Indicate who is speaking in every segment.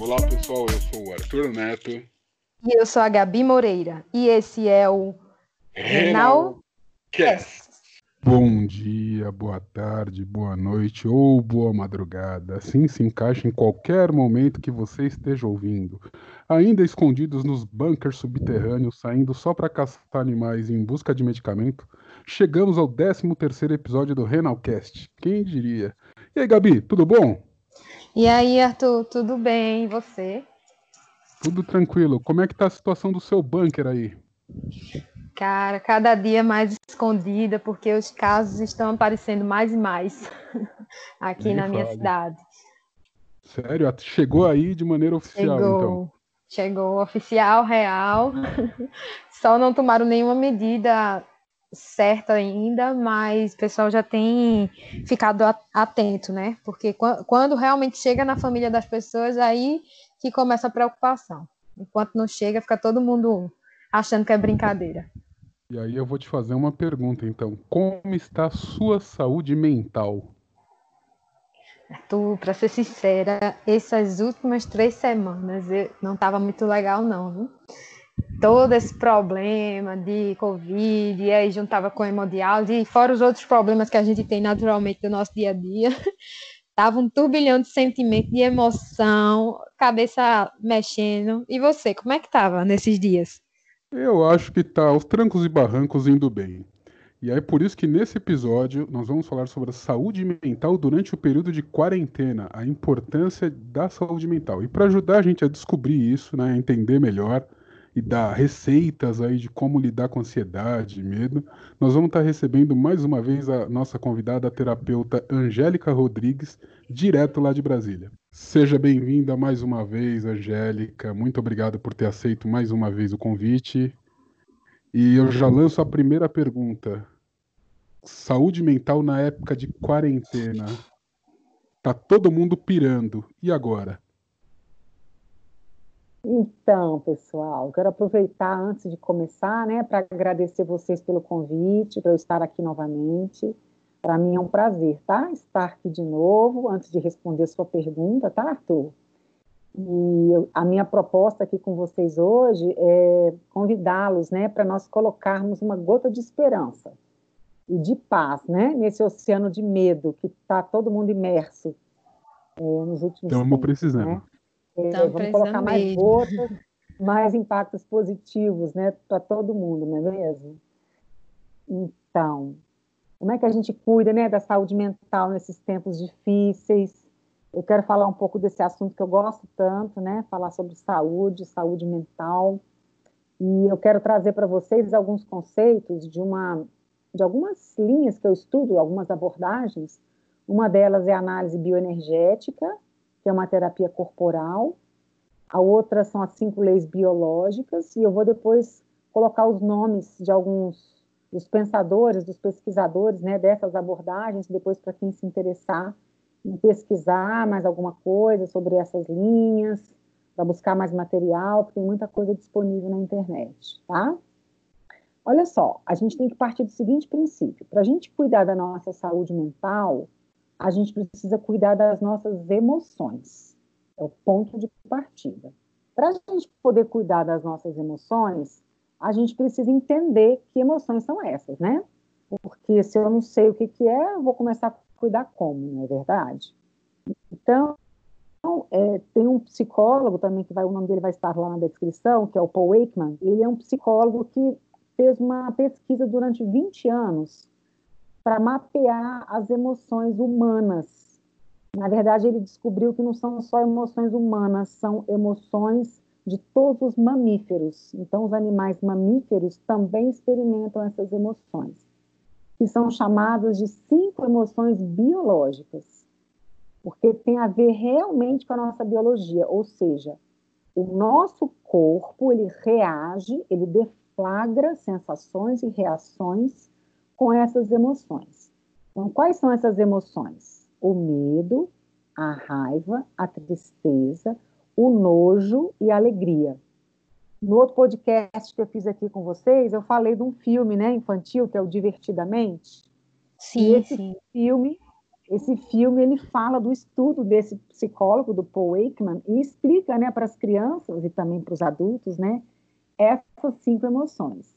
Speaker 1: Olá pessoal, eu sou o Arthur Neto.
Speaker 2: E eu sou a Gabi Moreira. E esse é o Renal Cast.
Speaker 1: Bom dia, boa tarde, boa noite ou boa madrugada. Assim se encaixa em qualquer momento que você esteja ouvindo. Ainda escondidos nos bunkers subterrâneos, saindo só para caçar animais em busca de medicamento, chegamos ao 13 terceiro episódio do Renalcast. Quem diria? E aí, Gabi, tudo bom?
Speaker 2: E aí, Arthur, tudo bem? E você?
Speaker 1: Tudo tranquilo. Como é que tá a situação do seu bunker aí?
Speaker 2: Cara, cada dia mais escondida, porque os casos estão aparecendo mais e mais aqui Nem na minha cidade.
Speaker 1: Sério? Chegou aí de maneira oficial,
Speaker 2: Chegou.
Speaker 1: então?
Speaker 2: Chegou oficial, real. Só não tomaram nenhuma medida certa ainda, mas o pessoal já tem ficado atento, né? Porque quando realmente chega na família das pessoas, aí que começa a preocupação. Enquanto não chega, fica todo mundo achando que é brincadeira.
Speaker 1: E aí eu vou te fazer uma pergunta, então. Como está a sua saúde mental?
Speaker 2: Tu, para ser sincera, essas últimas três semanas eu não estava muito legal, não. Viu? Todo esse problema de Covid, e aí juntava com hemodiálise, e fora os outros problemas que a gente tem naturalmente no nosso dia a dia, tava um turbilhão de sentimento, de emoção, cabeça mexendo. E você, como é que tava nesses dias?
Speaker 1: Eu acho que tá aos trancos e barrancos indo bem. E é por isso que nesse episódio nós vamos falar sobre a saúde mental durante o período de quarentena, a importância da saúde mental. E para ajudar a gente a descobrir isso, né, a entender melhor, e dar receitas aí de como lidar com ansiedade, medo, nós vamos estar recebendo mais uma vez a nossa convidada, a terapeuta Angélica Rodrigues, direto lá de Brasília. Seja bem-vinda mais uma vez, Angélica. Muito obrigado por ter aceito mais uma vez o convite. E eu já lanço a primeira pergunta. Saúde mental na época de quarentena. Tá todo mundo pirando. E agora?
Speaker 3: Então, pessoal, quero aproveitar antes de começar, né, para agradecer vocês pelo convite, para eu estar aqui novamente. Para mim é um prazer, tá? Estar aqui de novo, antes de responder a sua pergunta, tá, Arthur? E eu, a minha proposta aqui com vocês hoje é convidá-los, né, para nós colocarmos uma gota de esperança e de paz, né, nesse oceano de medo que está todo mundo imerso é, nos últimos
Speaker 1: Estamos precisando. Né?
Speaker 3: É, vamos colocar mais mesmo. gotas, mais impactos positivos, né, para todo mundo, não é mesmo? Então, como é que a gente cuida, né, da saúde mental nesses tempos difíceis? Eu quero falar um pouco desse assunto que eu gosto tanto, né, falar sobre saúde, saúde mental. E eu quero trazer para vocês alguns conceitos de uma de algumas linhas que eu estudo, algumas abordagens. Uma delas é a análise bioenergética, que é uma terapia corporal, a outra são as cinco leis biológicas, e eu vou depois colocar os nomes de alguns dos pensadores, dos pesquisadores, né, dessas abordagens, depois para quem se interessar em pesquisar mais alguma coisa sobre essas linhas, para buscar mais material, porque tem muita coisa disponível na internet, tá? Olha só, a gente tem que partir do seguinte princípio: para a gente cuidar da nossa saúde mental, a gente precisa cuidar das nossas emoções. É o ponto de partida. Para a gente poder cuidar das nossas emoções, a gente precisa entender que emoções são essas, né? Porque se eu não sei o que, que é, eu vou começar a cuidar como, não é verdade? Então, é, tem um psicólogo também, que vai, o nome dele vai estar lá na descrição, que é o Paul Wakeman. Ele é um psicólogo que fez uma pesquisa durante 20 anos para mapear as emoções humanas. Na verdade, ele descobriu que não são só emoções humanas, são emoções de todos os mamíferos. Então, os animais mamíferos também experimentam essas emoções, que são chamadas de cinco emoções biológicas, porque tem a ver realmente com a nossa biologia, ou seja, o nosso corpo ele reage, ele deflagra sensações e reações com essas emoções. Então, quais são essas emoções? O medo, a raiva, a tristeza, o nojo e a alegria. No outro podcast que eu fiz aqui com vocês, eu falei de um filme né, infantil, que é o Divertidamente.
Speaker 2: Sim,
Speaker 3: e esse
Speaker 2: sim.
Speaker 3: filme, esse filme ele fala do estudo desse psicólogo, do Paul Ekman, e explica né, para as crianças e também para os adultos né, essas cinco emoções.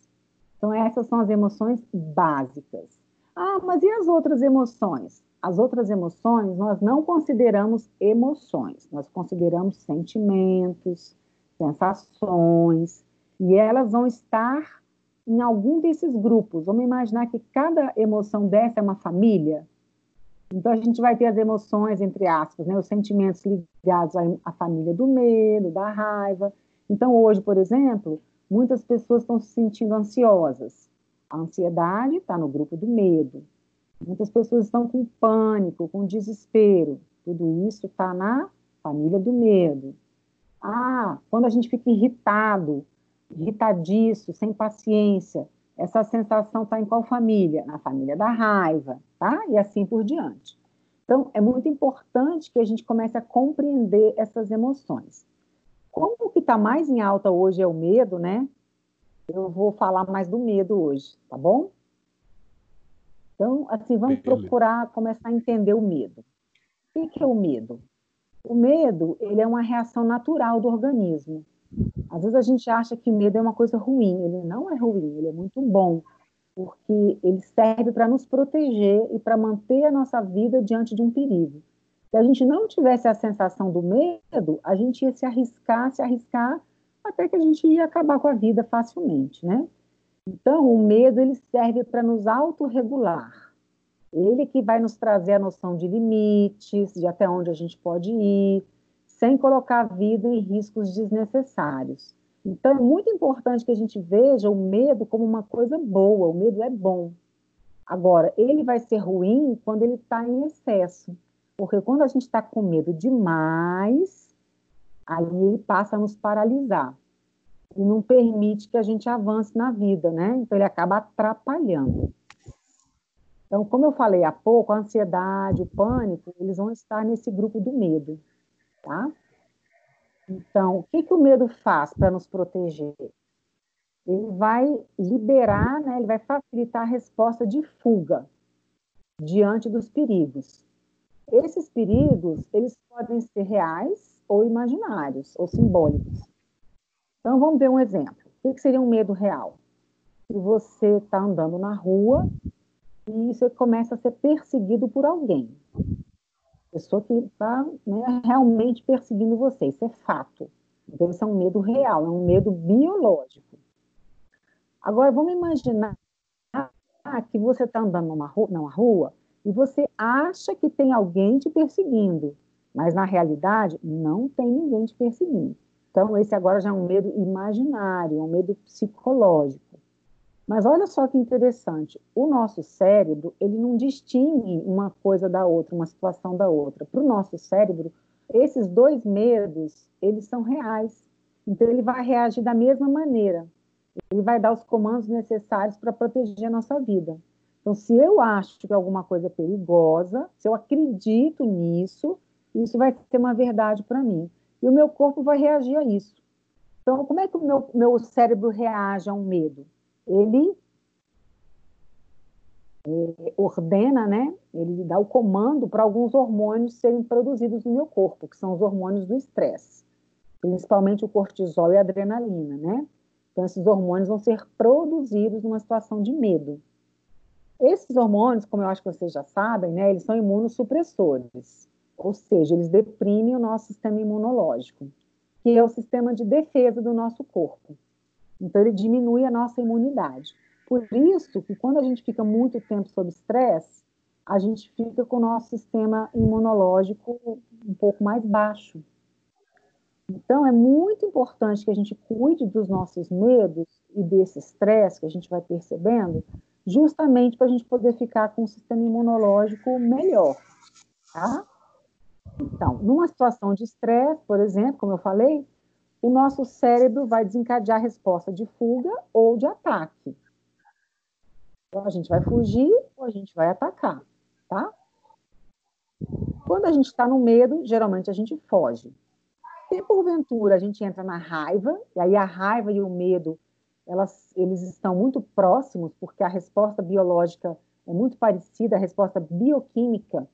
Speaker 3: Então, essas são as emoções básicas. Ah, mas e as outras emoções? As outras emoções nós não consideramos emoções, nós consideramos sentimentos, sensações, e elas vão estar em algum desses grupos. Vamos imaginar que cada emoção dessa é uma família. Então a gente vai ter as emoções, entre aspas, né, os sentimentos ligados à, à família do medo, da raiva. Então hoje, por exemplo, muitas pessoas estão se sentindo ansiosas. A ansiedade está no grupo do medo. Muitas pessoas estão com pânico, com desespero. Tudo isso está na família do medo. Ah, quando a gente fica irritado, irritadiço, sem paciência, essa sensação está em qual família? Na família da raiva, tá? E assim por diante. Então, é muito importante que a gente comece a compreender essas emoções. Como o que está mais em alta hoje é o medo, né? Eu vou falar mais do medo hoje, tá bom? Então, assim, vamos procurar começar a entender o medo. O que é o medo? O medo, ele é uma reação natural do organismo. Às vezes a gente acha que medo é uma coisa ruim. Ele não é ruim, ele é muito bom, porque ele serve para nos proteger e para manter a nossa vida diante de um perigo. Se a gente não tivesse a sensação do medo, a gente ia se arriscar, se arriscar, até que a gente ia acabar com a vida facilmente, né? Então, o medo ele serve para nos autorregular. Ele que vai nos trazer a noção de limites, de até onde a gente pode ir, sem colocar a vida em riscos desnecessários. Então, é muito importante que a gente veja o medo como uma coisa boa. O medo é bom. Agora, ele vai ser ruim quando ele está em excesso. Porque quando a gente está com medo demais, aí ele passa a nos paralisar e não permite que a gente avance na vida, né? Então ele acaba atrapalhando. Então, como eu falei há pouco, a ansiedade, o pânico, eles vão estar nesse grupo do medo, tá? Então, o que, que o medo faz para nos proteger? Ele vai liberar, né, ele vai facilitar a resposta de fuga diante dos perigos. Esses perigos, eles podem ser reais ou imaginários, ou simbólicos. Então, vamos ver um exemplo. O que seria um medo real? Se você está andando na rua e você começa a ser perseguido por alguém. Pessoa que está né, realmente perseguindo você, isso é fato. Então, isso é um medo real, é um medo biológico. Agora, vamos imaginar que você está andando numa rua, numa rua e você acha que tem alguém te perseguindo, mas na realidade não tem ninguém te perseguindo. Então, esse agora já é um medo imaginário, é um medo psicológico. Mas olha só que interessante, o nosso cérebro, ele não distingue uma coisa da outra, uma situação da outra. Para o nosso cérebro, esses dois medos, eles são reais. Então, ele vai reagir da mesma maneira. Ele vai dar os comandos necessários para proteger a nossa vida. Então, se eu acho que alguma coisa é perigosa, se eu acredito nisso, isso vai ser uma verdade para mim e o meu corpo vai reagir a isso. Então, como é que o meu, meu cérebro reage a um medo? Ele é, ordena, né? Ele dá o comando para alguns hormônios serem produzidos no meu corpo, que são os hormônios do estresse, principalmente o cortisol e a adrenalina, né? Então, esses hormônios vão ser produzidos numa situação de medo. Esses hormônios, como eu acho que vocês já sabem, né, eles são imunossupressores ou seja, eles deprimem o nosso sistema imunológico, que é o sistema de defesa do nosso corpo. Então, ele diminui a nossa imunidade. Por isso que quando a gente fica muito tempo sob estresse, a gente fica com o nosso sistema imunológico um pouco mais baixo. Então, é muito importante que a gente cuide dos nossos medos e desse estresse que a gente vai percebendo, justamente para a gente poder ficar com o sistema imunológico melhor, tá? Então, numa situação de estresse, por exemplo, como eu falei, o nosso cérebro vai desencadear a resposta de fuga ou de ataque. Então, a gente vai fugir ou a gente vai atacar, tá? Quando a gente está no medo, geralmente a gente foge. Se porventura a gente entra na raiva, e aí a raiva e o medo, elas, eles estão muito próximos, porque a resposta biológica é muito parecida, a resposta bioquímica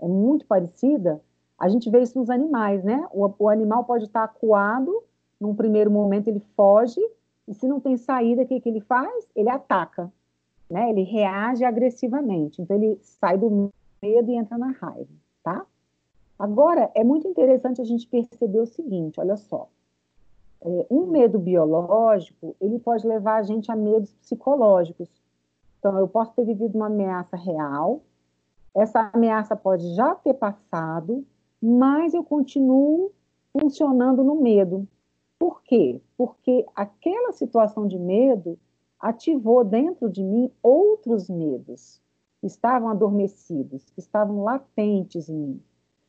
Speaker 3: é muito parecida, a gente vê isso nos animais, né? O, o animal pode estar acuado, num primeiro momento ele foge, e se não tem saída, o que, que ele faz? Ele ataca, né? Ele reage agressivamente. Então ele sai do medo e entra na raiva, tá? Agora, é muito interessante a gente perceber o seguinte, olha só. É, um medo biológico, ele pode levar a gente a medos psicológicos. Então, eu posso ter vivido uma ameaça real, essa ameaça pode já ter passado, mas eu continuo funcionando no medo. Por quê? Porque aquela situação de medo ativou dentro de mim outros medos que estavam adormecidos, que estavam latentes em mim.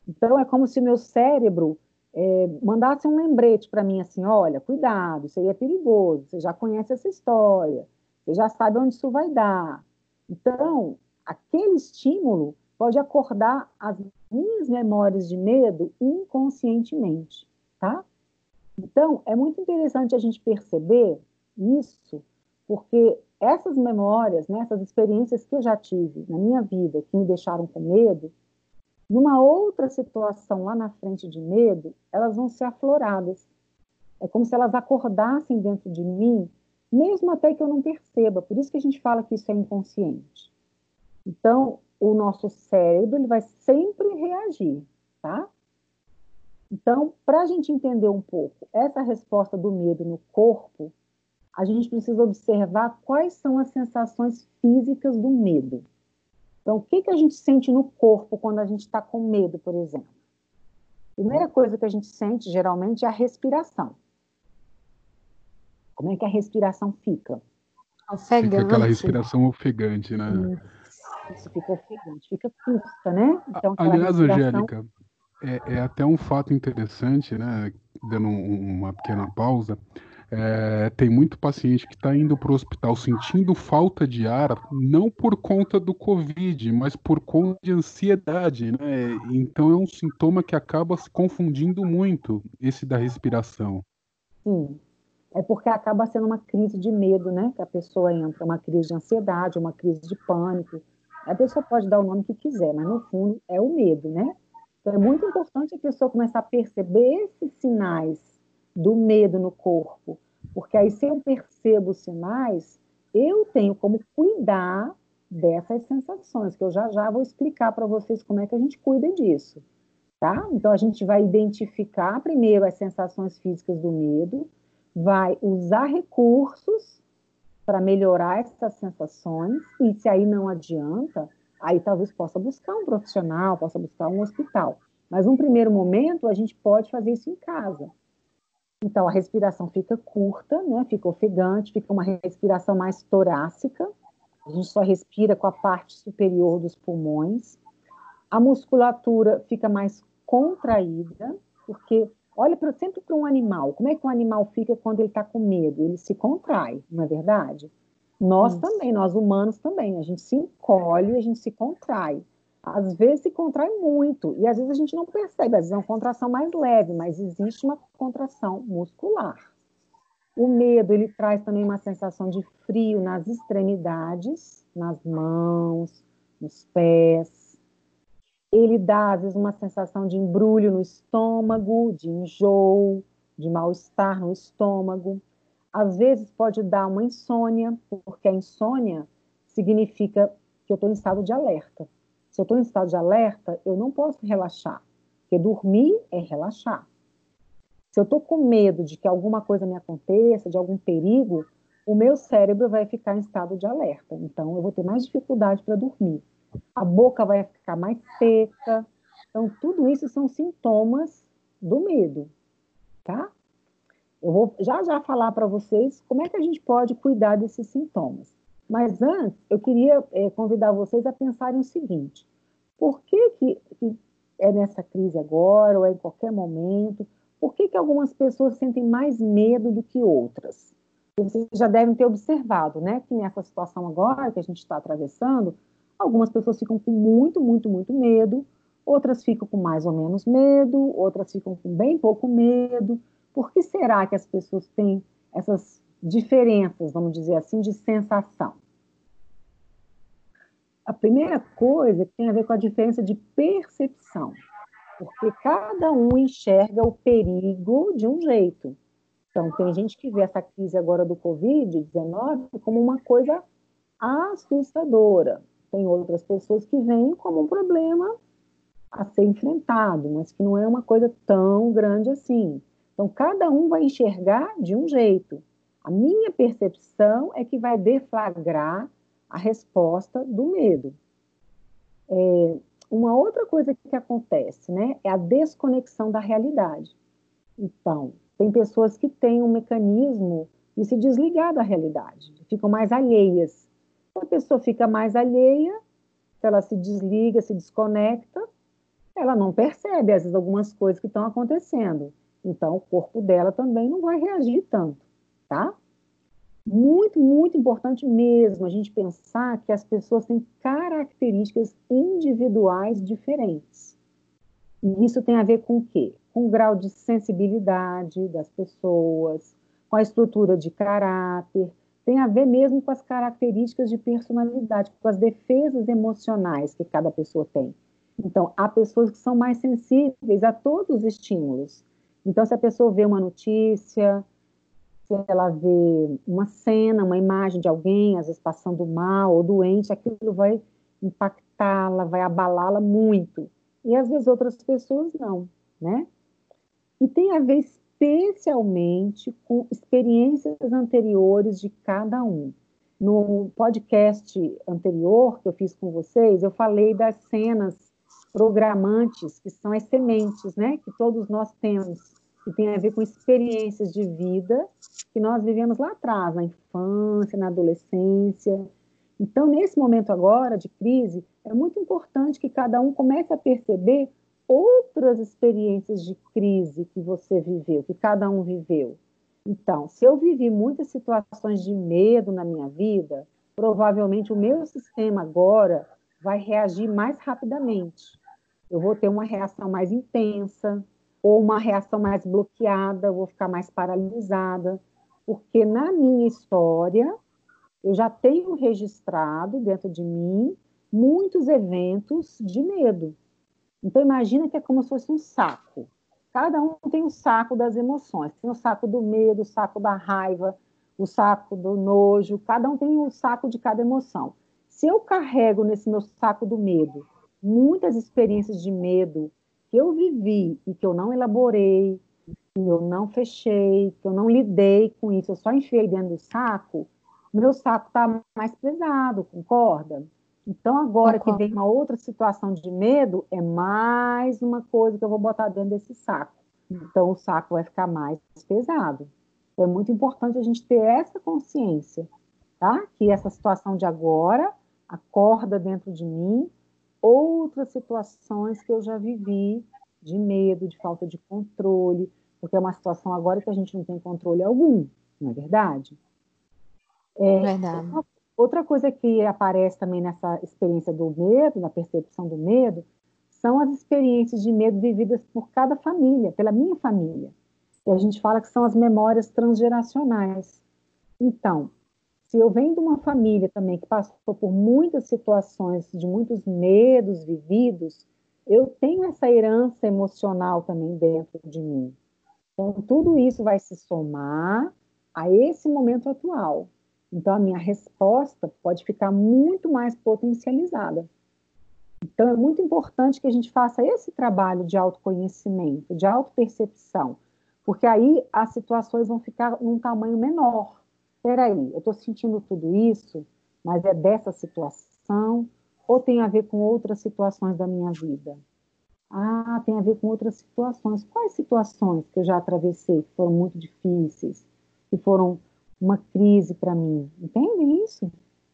Speaker 3: Então, é como se meu cérebro é, mandasse um lembrete para mim assim: olha, cuidado, isso aí é perigoso, você já conhece essa história, você já sabe onde isso vai dar. Então, aquele estímulo pode acordar as minhas memórias de medo inconscientemente, tá? Então, é muito interessante a gente perceber isso, porque essas memórias, né, essas experiências que eu já tive na minha vida, que me deixaram com medo, numa outra situação lá na frente de medo, elas vão ser afloradas. É como se elas acordassem dentro de mim, mesmo até que eu não perceba. Por isso que a gente fala que isso é inconsciente. Então, o nosso cérebro ele vai sempre reagir, tá? Então, para a gente entender um pouco essa resposta do medo no corpo, a gente precisa observar quais são as sensações físicas do medo. Então, o que, que a gente sente no corpo quando a gente está com medo, por exemplo? A primeira coisa que a gente sente, geralmente, é a respiração. Como é que a respiração fica?
Speaker 1: Ofegante. Fica aquela respiração ofegante, né?
Speaker 3: Isso, fica ofegante, fica curta, né?
Speaker 1: Então, Aliás, respiração... Angélica, é, é, até um fato interessante, né? Dando um, uma pequena pausa. É, tem muito paciente que está indo para o hospital sentindo falta de ar, não por conta do Covid, mas por conta de ansiedade, né? Então é um sintoma que acaba se confundindo muito, esse da respiração.
Speaker 3: Sim, é porque acaba sendo uma crise de medo, né? Que a pessoa entra, uma crise de ansiedade, uma crise de pânico. A pessoa pode dar o nome que quiser, mas no fundo é o medo, né? Então é muito importante a pessoa começar a perceber esses sinais do medo no corpo. Porque aí, se eu percebo os sinais, eu tenho como cuidar dessas sensações, que eu já já vou explicar para vocês como é que a gente cuida disso. Tá? Então, a gente vai identificar primeiro as sensações físicas do medo, vai usar recursos para melhorar essas sensações, e se aí não adianta, aí talvez possa buscar um profissional, possa buscar um hospital. Mas, num primeiro momento, a gente pode fazer isso em casa. Então, a respiração fica curta, né? fica ofegante, fica uma respiração mais torácica. A gente só respira com a parte superior dos pulmões. A musculatura fica mais contraída, porque olha pra, sempre para um animal. Como é que um animal fica quando ele está com medo? Ele se contrai, não é verdade? Nós também, nós humanos também. A gente se encolhe, a gente se contrai às vezes se contrai muito, e às vezes a gente não percebe, às vezes é uma contração mais leve, mas existe uma contração muscular. O medo, ele traz também uma sensação de frio nas extremidades, nas mãos, nos pés. Ele dá, às vezes, uma sensação de embrulho no estômago, de enjoo, de mal-estar no estômago. Às vezes pode dar uma insônia, porque a insônia significa que eu estou em estado de alerta. Se eu estou em estado de alerta, eu não posso relaxar, porque dormir é relaxar. Se eu estou com medo de que alguma coisa me aconteça, de algum perigo, o meu cérebro vai ficar em estado de alerta. Então, eu vou ter mais dificuldade para dormir. A boca vai ficar mais seca. Então, tudo isso são sintomas do medo, tá? Eu vou já já falar para vocês como é que a gente pode cuidar desses sintomas. Mas antes, eu queria é, convidar vocês a pensarem o seguinte: por que, que, que, é nessa crise agora, ou é em qualquer momento? Por que, que algumas pessoas sentem mais medo do que outras? Vocês já devem ter observado, né, que nessa situação agora que a gente está atravessando, algumas pessoas ficam com muito, muito, muito medo, outras ficam com mais ou menos medo, outras ficam com bem pouco medo. Por que será que as pessoas têm essas diferenças, vamos dizer assim, de sensação. A primeira coisa tem a ver com a diferença de percepção, porque cada um enxerga o perigo de um jeito. Então, tem gente que vê essa crise agora do Covid-19 como uma coisa assustadora. Tem outras pessoas que veem como um problema a ser enfrentado, mas que não é uma coisa tão grande assim. Então, cada um vai enxergar de um jeito. A minha percepção é que vai deflagrar a resposta do medo. É, uma outra coisa que acontece, né, é a desconexão da realidade. Então, tem pessoas que têm um mecanismo de se desligar da realidade, ficam mais alheias. A pessoa fica mais alheia, se ela se desliga, se desconecta, ela não percebe, às vezes, algumas coisas que estão acontecendo. Então, o corpo dela também não vai reagir tanto, tá? Muito, muito importante mesmo a gente pensar que as pessoas têm características individuais diferentes. E isso tem a ver com o quê? Com o grau de sensibilidade das pessoas, com a estrutura de caráter, tem a ver mesmo com as características de personalidade, com as defesas emocionais que cada pessoa tem. Então, há pessoas que são mais sensíveis a todos os estímulos. Então, se a pessoa vê uma notícia, se ela vê uma cena, uma imagem de alguém, às vezes passando mal ou doente, aquilo vai impactá-la, vai abalá-la muito. E às vezes outras pessoas não, né? E tem a ver especialmente com experiências anteriores de cada um. No podcast anterior que eu fiz com vocês, eu falei das cenas programantes, que são as sementes, né, que todos nós temos que tem a ver com experiências de vida que nós vivemos lá atrás, na infância, na adolescência. Então, nesse momento agora de crise, é muito importante que cada um comece a perceber outras experiências de crise que você viveu, que cada um viveu. Então, se eu vivi muitas situações de medo na minha vida, provavelmente o meu sistema agora vai reagir mais rapidamente. Eu vou ter uma reação mais intensa, ou uma reação mais bloqueada, vou ficar mais paralisada, porque na minha história eu já tenho registrado dentro de mim muitos eventos de medo. Então imagina que é como se fosse um saco. Cada um tem o um saco das emoções. Tem o saco do medo, o saco da raiva, o saco do nojo. Cada um tem o um saco de cada emoção. Se eu carrego nesse meu saco do medo muitas experiências de medo que eu vivi e que eu não elaborei, que eu não fechei, que eu não lidei com isso, eu só enfiei dentro do saco, meu saco está mais pesado, concorda? Então, agora Concordo. que vem uma outra situação de medo, é mais uma coisa que eu vou botar dentro desse saco. Então, o saco vai ficar mais pesado. Então, é muito importante a gente ter essa consciência, tá? Que essa situação de agora acorda dentro de mim outras situações que eu já vivi de medo, de falta de controle, porque é uma situação agora que a gente não tem controle algum, não é verdade?
Speaker 2: É, verdade.
Speaker 3: Outra coisa que aparece também nessa experiência do medo, na percepção do medo, são as experiências de medo vividas por cada família, pela minha família. E a gente fala que são as memórias transgeracionais. Então, se eu venho de uma família também que passou por muitas situações, de muitos medos vividos, eu tenho essa herança emocional também dentro de mim. Então, tudo isso vai se somar a esse momento atual. Então, a minha resposta pode ficar muito mais potencializada. Então, é muito importante que a gente faça esse trabalho de autoconhecimento, de autopercepção, porque aí as situações vão ficar num tamanho menor peraí, eu estou sentindo tudo isso, mas é dessa situação ou tem a ver com outras situações da minha vida? Ah, tem a ver com outras situações. Quais situações que eu já atravessei que foram muito difíceis, que foram uma crise para mim? Entende isso?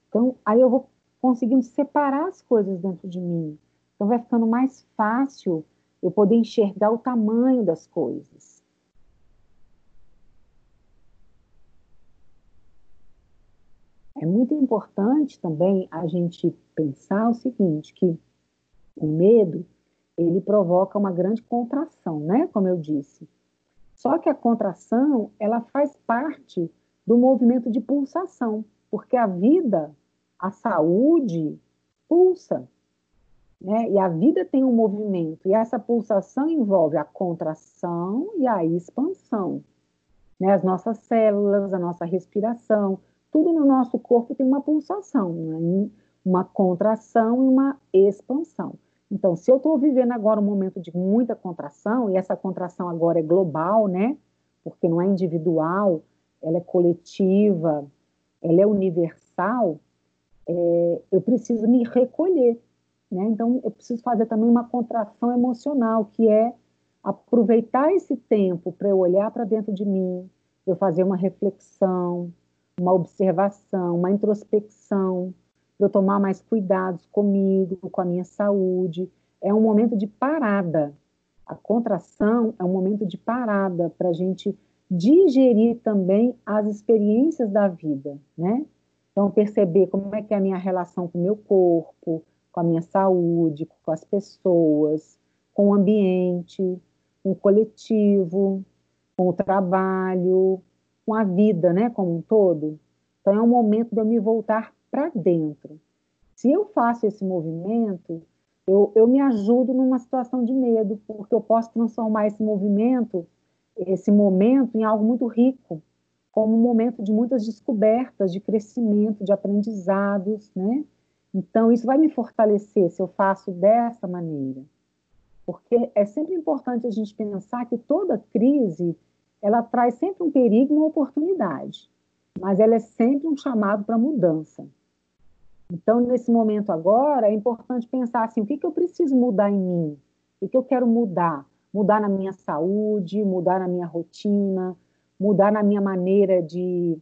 Speaker 3: Então, aí eu vou conseguindo separar as coisas dentro de mim. Então, vai ficando mais fácil eu poder enxergar o tamanho das coisas. É muito importante também a gente pensar o seguinte, que o medo, ele provoca uma grande contração, né? Como eu disse. Só que a contração, ela faz parte do movimento de pulsação, porque a vida, a saúde, pulsa. Né? E a vida tem um movimento, e essa pulsação envolve a contração e a expansão. Né? As nossas células, a nossa respiração, tudo no nosso corpo tem uma pulsação, né? uma contração e uma expansão. Então, se eu estou vivendo agora um momento de muita contração, e essa contração agora é global, né? Porque não é individual, ela é coletiva, ela é universal, é, eu preciso me recolher. Né? Então, eu preciso fazer também uma contração emocional, que é aproveitar esse tempo para eu olhar para dentro de mim, eu fazer uma reflexão, uma observação, uma introspecção, para eu tomar mais cuidados comigo, com a minha saúde. É um momento de parada. A contração é um momento de parada para a gente digerir também as experiências da vida, né? Então, perceber como é que é a minha relação com o meu corpo, com a minha saúde, com as pessoas, com o ambiente, com o coletivo, com o trabalho, com a vida, né, como um todo. Então, é um momento de eu me voltar para dentro. Se eu faço esse movimento, eu, eu me ajudo numa situação de medo, porque eu posso transformar esse movimento, esse momento, em algo muito rico, como um momento de muitas descobertas, de crescimento, de aprendizados, né? Então, isso vai me fortalecer se eu faço dessa maneira. Porque é sempre importante a gente pensar que toda crise, ela traz sempre um perigo e uma oportunidade, mas ela é sempre um chamado para mudança. Então, nesse momento agora, é importante pensar assim, o que, que eu preciso mudar em mim? O que, que eu quero mudar? Mudar na minha saúde, mudar na minha rotina, mudar na minha maneira de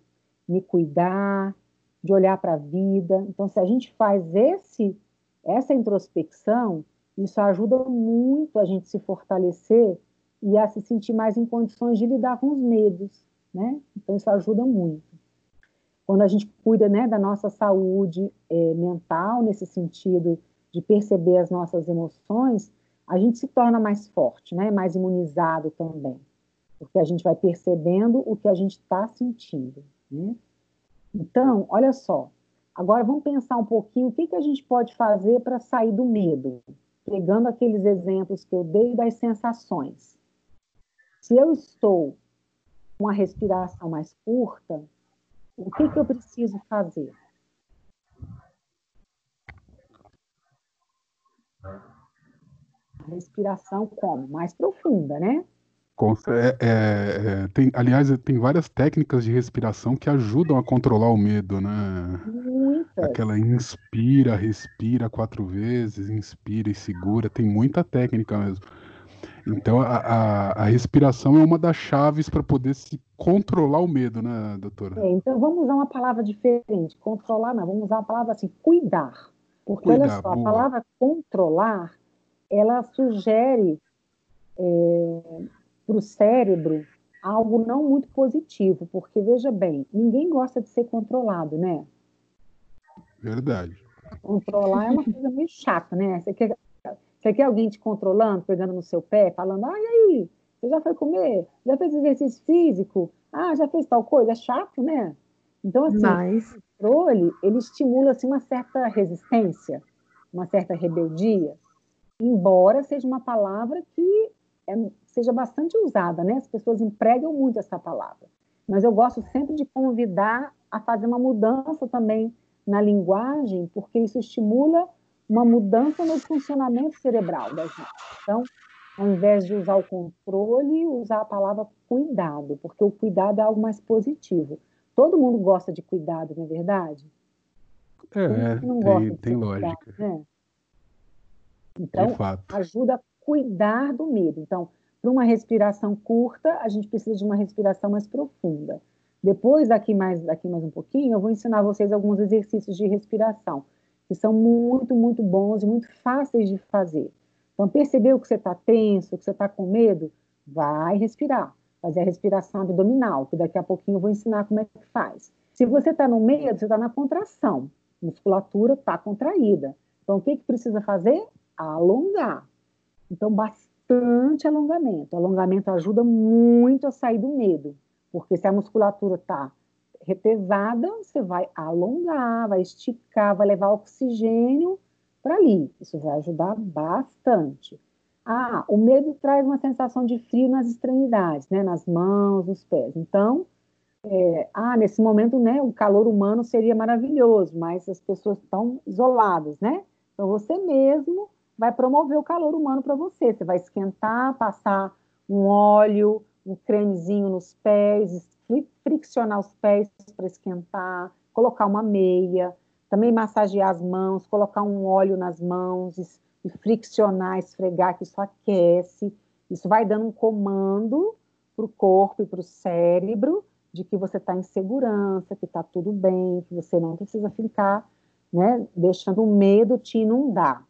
Speaker 3: me cuidar, de olhar para a vida. Então, se a gente faz esse, essa introspecção, isso ajuda muito a gente se fortalecer e a se sentir mais em condições de lidar com os medos, né? Então, isso ajuda muito. Quando a gente cuida né, da nossa saúde é, mental, nesse sentido de perceber as nossas emoções, a gente se torna mais forte, né? Mais imunizado também porque a gente vai percebendo o que a gente está sentindo. Né? Então, olha só, agora vamos pensar um pouquinho o que, que a gente pode fazer para sair do medo, pegando aqueles exemplos que eu dei das sensações. Se eu estou com uma respiração mais curta, o que, que eu preciso fazer? Respiração como? Mais profunda, né?
Speaker 1: É, é, é, tem, aliás, tem várias técnicas de respiração que ajudam a controlar o medo, né?
Speaker 3: Muitas.
Speaker 1: Aquela inspira, respira quatro vezes, inspira e segura, tem muita técnica mesmo. Então, a, a, a respiração é uma das chaves para poder se controlar o medo, né, doutora?
Speaker 3: É, então, vamos usar uma palavra diferente. Controlar, não, vamos usar uma palavra assim, cuidar. Porque, cuidar, olha só, boa. a palavra controlar, ela sugere é, para o cérebro algo não muito positivo, porque veja bem, ninguém gosta de ser controlado, né?
Speaker 1: Verdade.
Speaker 3: Controlar é uma coisa meio chata, né? Você quer, você quer alguém te controlando, pegando no seu pé, falando, ai, aí, você já foi comer? Já fez exercício físico? Ah, já fez tal coisa? É chato, né? Então, assim, Mas... o controle, ele estimula assim, uma certa resistência, uma certa rebeldia, embora seja uma palavra que é, seja bastante usada, né? As pessoas empregam muito essa palavra. Mas eu gosto sempre de convidar a fazer uma mudança também na linguagem, porque isso estimula uma mudança no funcionamento cerebral da gente. Então, ao invés de usar o controle, usar a palavra cuidado, porque o cuidado é algo mais positivo. Todo mundo gosta de cuidado, não é verdade?
Speaker 1: É, tem, tem lógica. Cuidado, né?
Speaker 3: Então, ajuda a cuidar do medo. Então, para uma respiração curta, a gente precisa de uma respiração mais profunda. Depois, daqui mais, daqui mais um pouquinho, eu vou ensinar vocês alguns exercícios de respiração, que são muito, muito bons e muito fáceis de fazer. Então, percebeu que você está tenso, que você está com medo? Vai respirar. Fazer a respiração abdominal, que daqui a pouquinho eu vou ensinar como é que faz. Se você está no medo, você está na contração. A musculatura está contraída. Então, o que, que precisa fazer? Alongar. Então, bastante alongamento. O alongamento ajuda muito a sair do medo, porque se a musculatura está repesada, você vai alongar, vai esticar, vai levar oxigênio para ali. Isso vai ajudar bastante. Ah, o medo traz uma sensação de frio nas extremidades, né? Nas mãos, nos pés. Então, é, ah, nesse momento, né, o calor humano seria maravilhoso, mas as pessoas estão isoladas, né? Então, você mesmo vai promover o calor humano para você. Você vai esquentar, passar um óleo, um cremezinho nos pés, friccionar os pés para esquentar, colocar uma meia, também massagear as mãos, colocar um óleo nas mãos e friccionar, esfregar, que isso aquece. Isso vai dando um comando para o corpo e para o cérebro de que você está em segurança, que está tudo bem, que você não precisa ficar né, deixando o medo te inundar.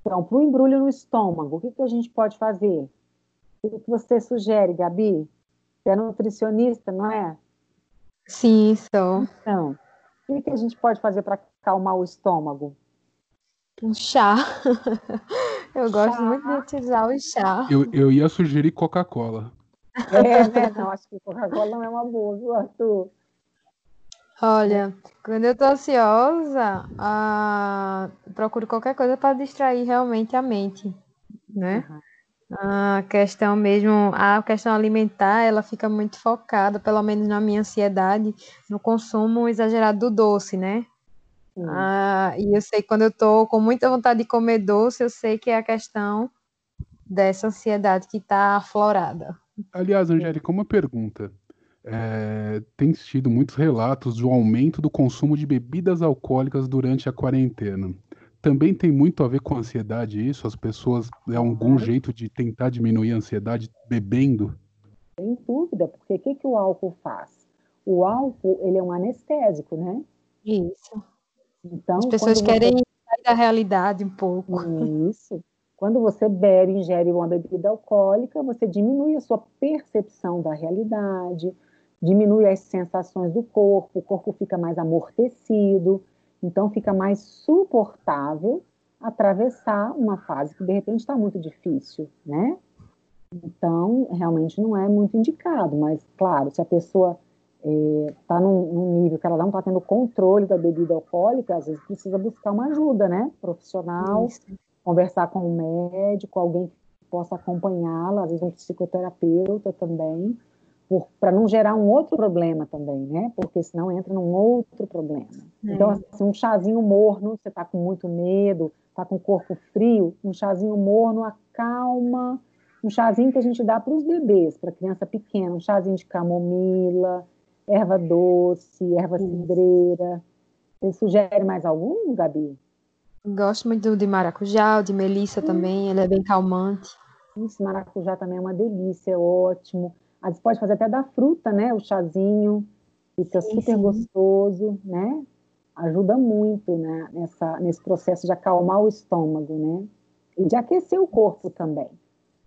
Speaker 3: Então, para o embrulho no estômago, o que, que a gente pode fazer? O que, que você sugere, Gabi? Você é nutricionista, não é?
Speaker 2: Sim, sou.
Speaker 3: Então, o que, que a gente pode fazer para acalmar o estômago?
Speaker 2: Um chá. Eu gosto chá. muito de utilizar o chá.
Speaker 1: Eu, eu ia sugerir Coca-Cola.
Speaker 3: É, né? Não, acho que Coca-Cola não é uma boa, viu, Arthur?
Speaker 2: Olha, quando eu tô ansiosa, ah, procuro qualquer coisa para distrair realmente a mente, né? Uhum. A questão mesmo, a questão alimentar, ela fica muito focada, pelo menos na minha ansiedade, no consumo exagerado do doce, né? Ah, e eu sei quando eu tô com muita vontade de comer doce, eu sei que é a questão dessa ansiedade que está aflorada.
Speaker 1: Aliás, Angélica, uma pergunta. É, tem tido muitos relatos do aumento do consumo de bebidas alcoólicas durante a quarentena também tem muito a ver com a ansiedade isso? As pessoas é algum jeito de tentar diminuir a ansiedade bebendo?
Speaker 3: Sem dúvida, porque o que, que o álcool faz? O álcool, ele é um anestésico, né?
Speaker 2: Isso. Então, As pessoas querem você... sair da realidade um pouco.
Speaker 3: Isso. Quando você bebe, ingere uma bebida alcoólica, você diminui a sua percepção da realidade, diminui as sensações do corpo, o corpo fica mais amortecido, então, fica mais suportável atravessar uma fase que, de repente, está muito difícil, né? Então, realmente não é muito indicado, mas, claro, se a pessoa está é, num, num, nível que ela não está tendo controle da bebida alcoólica, às vezes precisa buscar uma ajuda, né? Profissional, Isso. conversar com um médico, alguém que possa acompanhá-la, às vezes um psicoterapeuta também, para não gerar um outro problema também, né? Porque senão entra num outro problema. É. Então, assim, um chazinho morno, você está com muito medo, está com o corpo frio, um chazinho morno acalma. Um chazinho que a gente dá para os bebês, para criança pequena, um chazinho de camomila, erva doce, erva Isso. cidreira. Você sugere mais algum, Gabi?
Speaker 2: Gosto muito de maracujá, de melissa hum. também, ele é bem calmante.
Speaker 3: Isso, maracujá também é uma delícia, é ótimo. A gente pode fazer até da fruta, né? O chazinho, fica sim, super sim. gostoso, né? Ajuda muito né? Nessa, nesse processo de acalmar o estômago, né? E de aquecer o corpo também.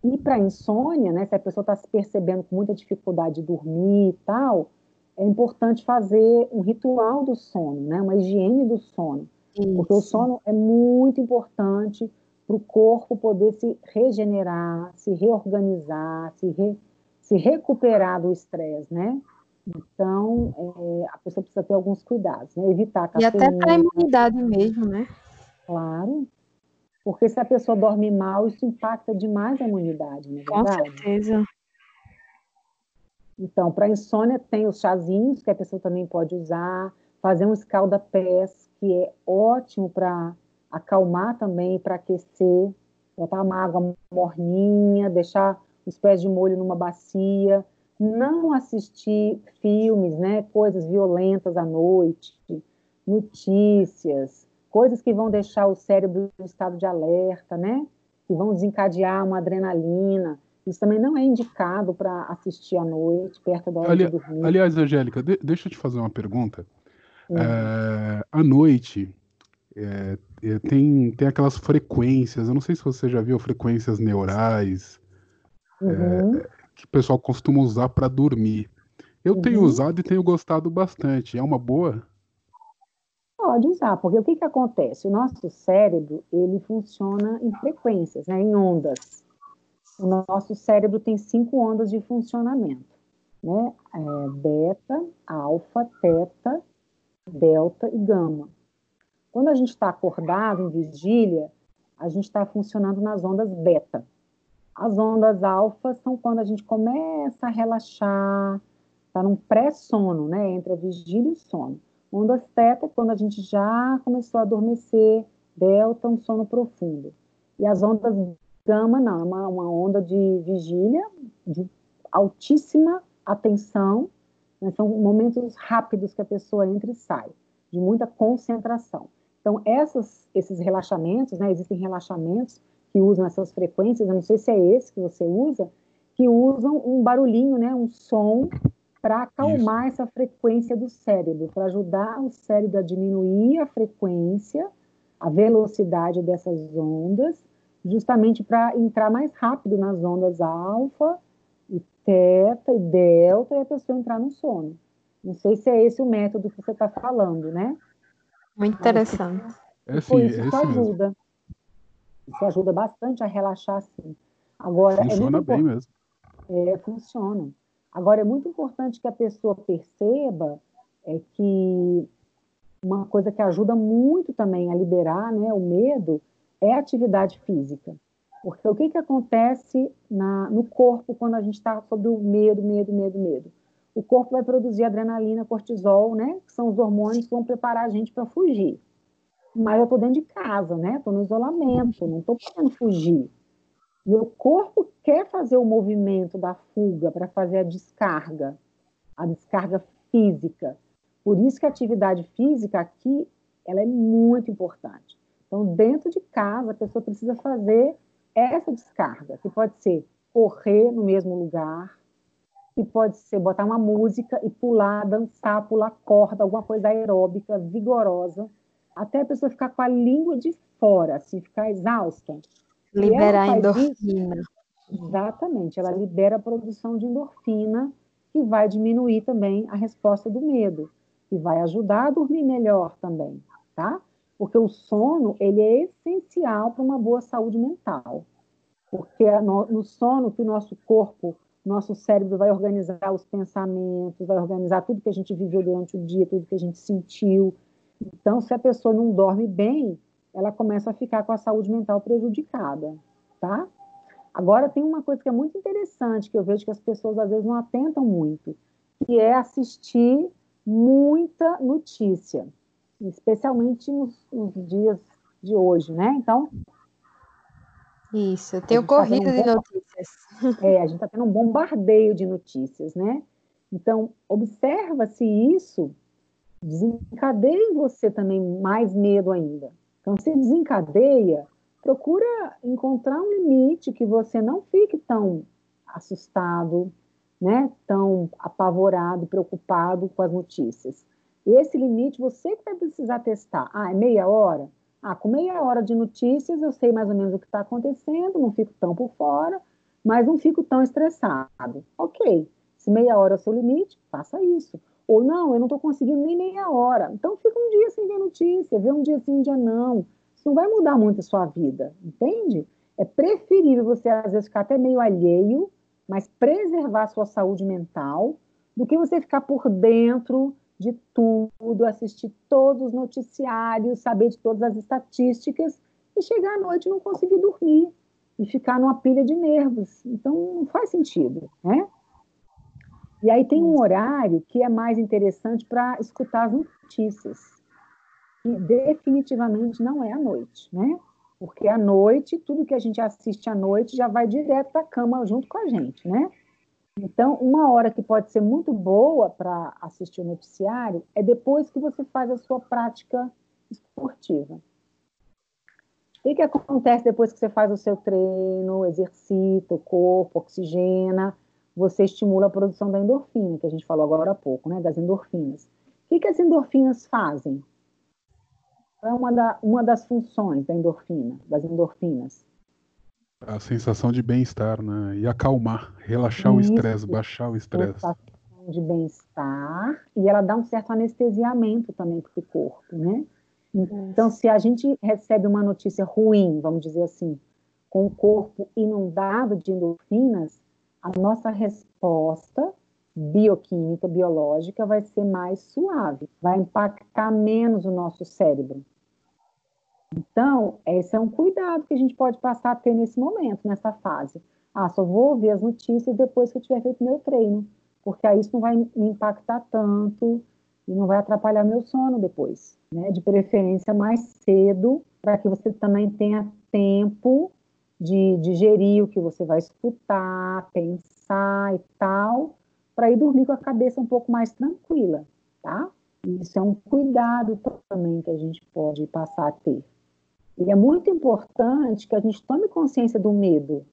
Speaker 3: E para insônia, né? Se a pessoa está se percebendo com muita dificuldade de dormir e tal, é importante fazer um ritual do sono, né? Uma higiene do sono. Isso. Porque o sono é muito importante para o corpo poder se regenerar, se reorganizar, se re se recuperar do estresse, né? Então, é, a pessoa precisa ter alguns cuidados, né? Evitar
Speaker 2: cafeína. E até para a imunidade mesmo, né?
Speaker 3: Claro. Porque se a pessoa dorme mal, isso impacta demais a imunidade, não é
Speaker 2: Com certeza.
Speaker 3: Então, para insônia, tem os chazinhos que a pessoa também pode usar, fazer um escalda-pés, que é ótimo para acalmar também, para aquecer, botar uma água morninha, deixar os pés de molho numa bacia, não assistir filmes, né, coisas violentas à noite, notícias, coisas que vão deixar o cérebro em estado de alerta, né, que vão desencadear uma adrenalina. Isso também não é indicado para assistir à noite, perto da hora
Speaker 1: Ali,
Speaker 3: de dormir.
Speaker 1: Aliás, Angélica, de, deixa eu te fazer uma pergunta. É, à noite, é, é, tem, tem aquelas frequências, eu não sei se você já viu frequências neurais, uhum. é, que o pessoal costuma usar para dormir. Eu uhum. tenho usado e tenho gostado bastante. É uma boa?
Speaker 3: Pode usar, porque o que, que acontece? O nosso cérebro ele funciona em frequências, né, em ondas. O nosso cérebro tem cinco ondas de funcionamento, né? É, beta, alfa, teta, delta e gama. Quando a gente está acordado, em vigília, a gente está funcionando nas ondas beta. As ondas alfa são quando a gente começa a relaxar, está num pré-sono, né, entre a vigília e o sono. Ondas teta é quando a gente já começou a adormecer, delta, um sono profundo. E as ondas gama, não, é uma, uma onda de vigília, de altíssima atenção, né, são momentos rápidos que a pessoa entra e sai, de muita concentração. Então, essas, esses relaxamentos, né, existem relaxamentos que usam essas frequências, eu não sei se é esse que você usa, que usam um barulhinho, né, um som, para acalmar Isso. essa frequência do cérebro, para ajudar o cérebro a diminuir a frequência, a velocidade dessas ondas, justamente para entrar mais rápido nas ondas alfa e teta e delta e a pessoa entrar no sono. Não sei se é esse o método que você está falando, né?
Speaker 2: Muito interessante.
Speaker 1: É sim,
Speaker 3: isso,
Speaker 1: é
Speaker 3: isso ajuda. Mesmo. Isso ajuda bastante a relaxar, sim. Agora,
Speaker 1: é funciona
Speaker 3: é
Speaker 1: bem mesmo.
Speaker 3: É, funciona. Agora, é muito importante que a pessoa perceba é que uma coisa que ajuda muito também a liberar né, o medo é a atividade física. Porque o que, que acontece na, no corpo quando a gente está sob o medo, medo, medo, medo? o corpo vai produzir adrenalina, cortisol, né? Que são os hormônios que vão preparar a gente para fugir. Mas eu estou dentro de casa, né? Estou no isolamento, não estou podendo fugir. Meu corpo quer fazer o movimento da fuga para fazer a descarga, a descarga física. Por isso que a atividade física aqui ela é muito importante. Então, dentro de casa, a pessoa precisa fazer essa descarga, que pode ser correr no mesmo lugar, que pode ser botar uma música e pular, dançar, pular corda, alguma coisa aeróbica, vigorosa, até a pessoa ficar com a língua de fora, assim, ficar exausta.
Speaker 2: Liberar endorfina.
Speaker 3: Isso, exatamente, ela libera a produção de endorfina, que vai diminuir também a resposta do medo, e vai ajudar a dormir melhor também, tá? Porque o sono, ele é essencial para uma boa saúde mental. Porque é no, no sono que o nosso corpo nosso cérebro vai organizar os pensamentos, vai organizar tudo que a gente viveu durante o dia, tudo que a gente sentiu. Então, se a pessoa não dorme bem, ela começa a ficar com a saúde mental prejudicada, tá? Agora, tem uma coisa que é muito interessante, que eu vejo que as pessoas às vezes não atentam muito, que é assistir muita notícia, especialmente nos, nos dias de hoje, né? Então,
Speaker 2: isso, eu tenho corrido tá de notícias.
Speaker 3: É, a gente está tendo um bombardeio de notícias, né? Então, observa se isso desencadeia em você também mais medo ainda. Então, se desencadeia, procura encontrar um limite que você não fique tão assustado, né? Tão apavorado, preocupado com as notícias. Esse limite você que vai precisar testar. Ah, é meia hora? Ah, com meia hora de notícias, eu sei mais ou menos o que está acontecendo, não fico tão por fora, mas não fico tão estressado. Ok, se meia hora é o seu limite, faça isso. Ou não, eu não estou conseguindo nem meia hora. Então fica um dia sem ver notícia, vê um dia sim, um dia não. Isso não vai mudar muito a sua vida, entende? É preferível você, às vezes, ficar até meio alheio, mas preservar a sua saúde mental, do que você ficar por dentro de tudo, assistir todos os noticiários, saber de todas as estatísticas e chegar à noite e não conseguir dormir e ficar numa pilha de nervos. Então, não faz sentido, né? E aí tem um horário que é mais interessante para escutar as notícias, que definitivamente não é à noite, né? Porque à noite, tudo que a gente assiste à noite já vai direto para a cama junto com a gente, né? Então, uma hora que pode ser muito boa para assistir o noticiário é depois que você faz a sua prática esportiva. O que, que acontece depois que você faz o seu treino, exercita o corpo, oxigena, você estimula a produção da endorfina, que a gente falou agora há pouco, né, das endorfinas. O que, que as endorfinas fazem? É uma, da, uma das funções da endorfina, das endorfinas
Speaker 1: a sensação de bem-estar, né? E acalmar, relaxar Isso, o estresse, baixar o estresse. Sensação
Speaker 3: de bem-estar e ela dá um certo anestesiamento também para o corpo, né? Então, se a gente recebe uma notícia ruim, vamos dizer assim, com o corpo inundado de endorfinas, a nossa resposta bioquímica, biológica, vai ser mais suave, vai impactar menos o nosso cérebro. Então, esse é um cuidado que a gente pode passar a ter nesse momento, nessa fase. Ah, só vou ver as notícias depois que eu tiver feito meu treino, porque aí isso não vai me impactar tanto e não vai atrapalhar meu sono depois, né? De preferência mais cedo, para que você também tenha tempo de digerir o que você vai escutar, pensar e tal, para ir dormir com a cabeça um pouco mais tranquila, tá? Isso é um cuidado também que a gente pode passar a ter. E é muito importante que a gente tome consciência do medo.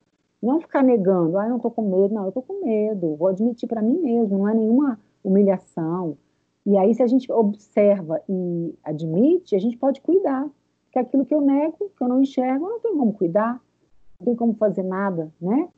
Speaker 3: Não ficar negando, ah, eu não estou com medo, não, eu estou com medo, vou admitir para mim mesmo, não é nenhuma humilhação. E aí, se a gente observa e admite, a gente pode cuidar. Porque aquilo que eu nego, que eu não enxergo, eu não tenho como cuidar, tenho como fazer nada, né?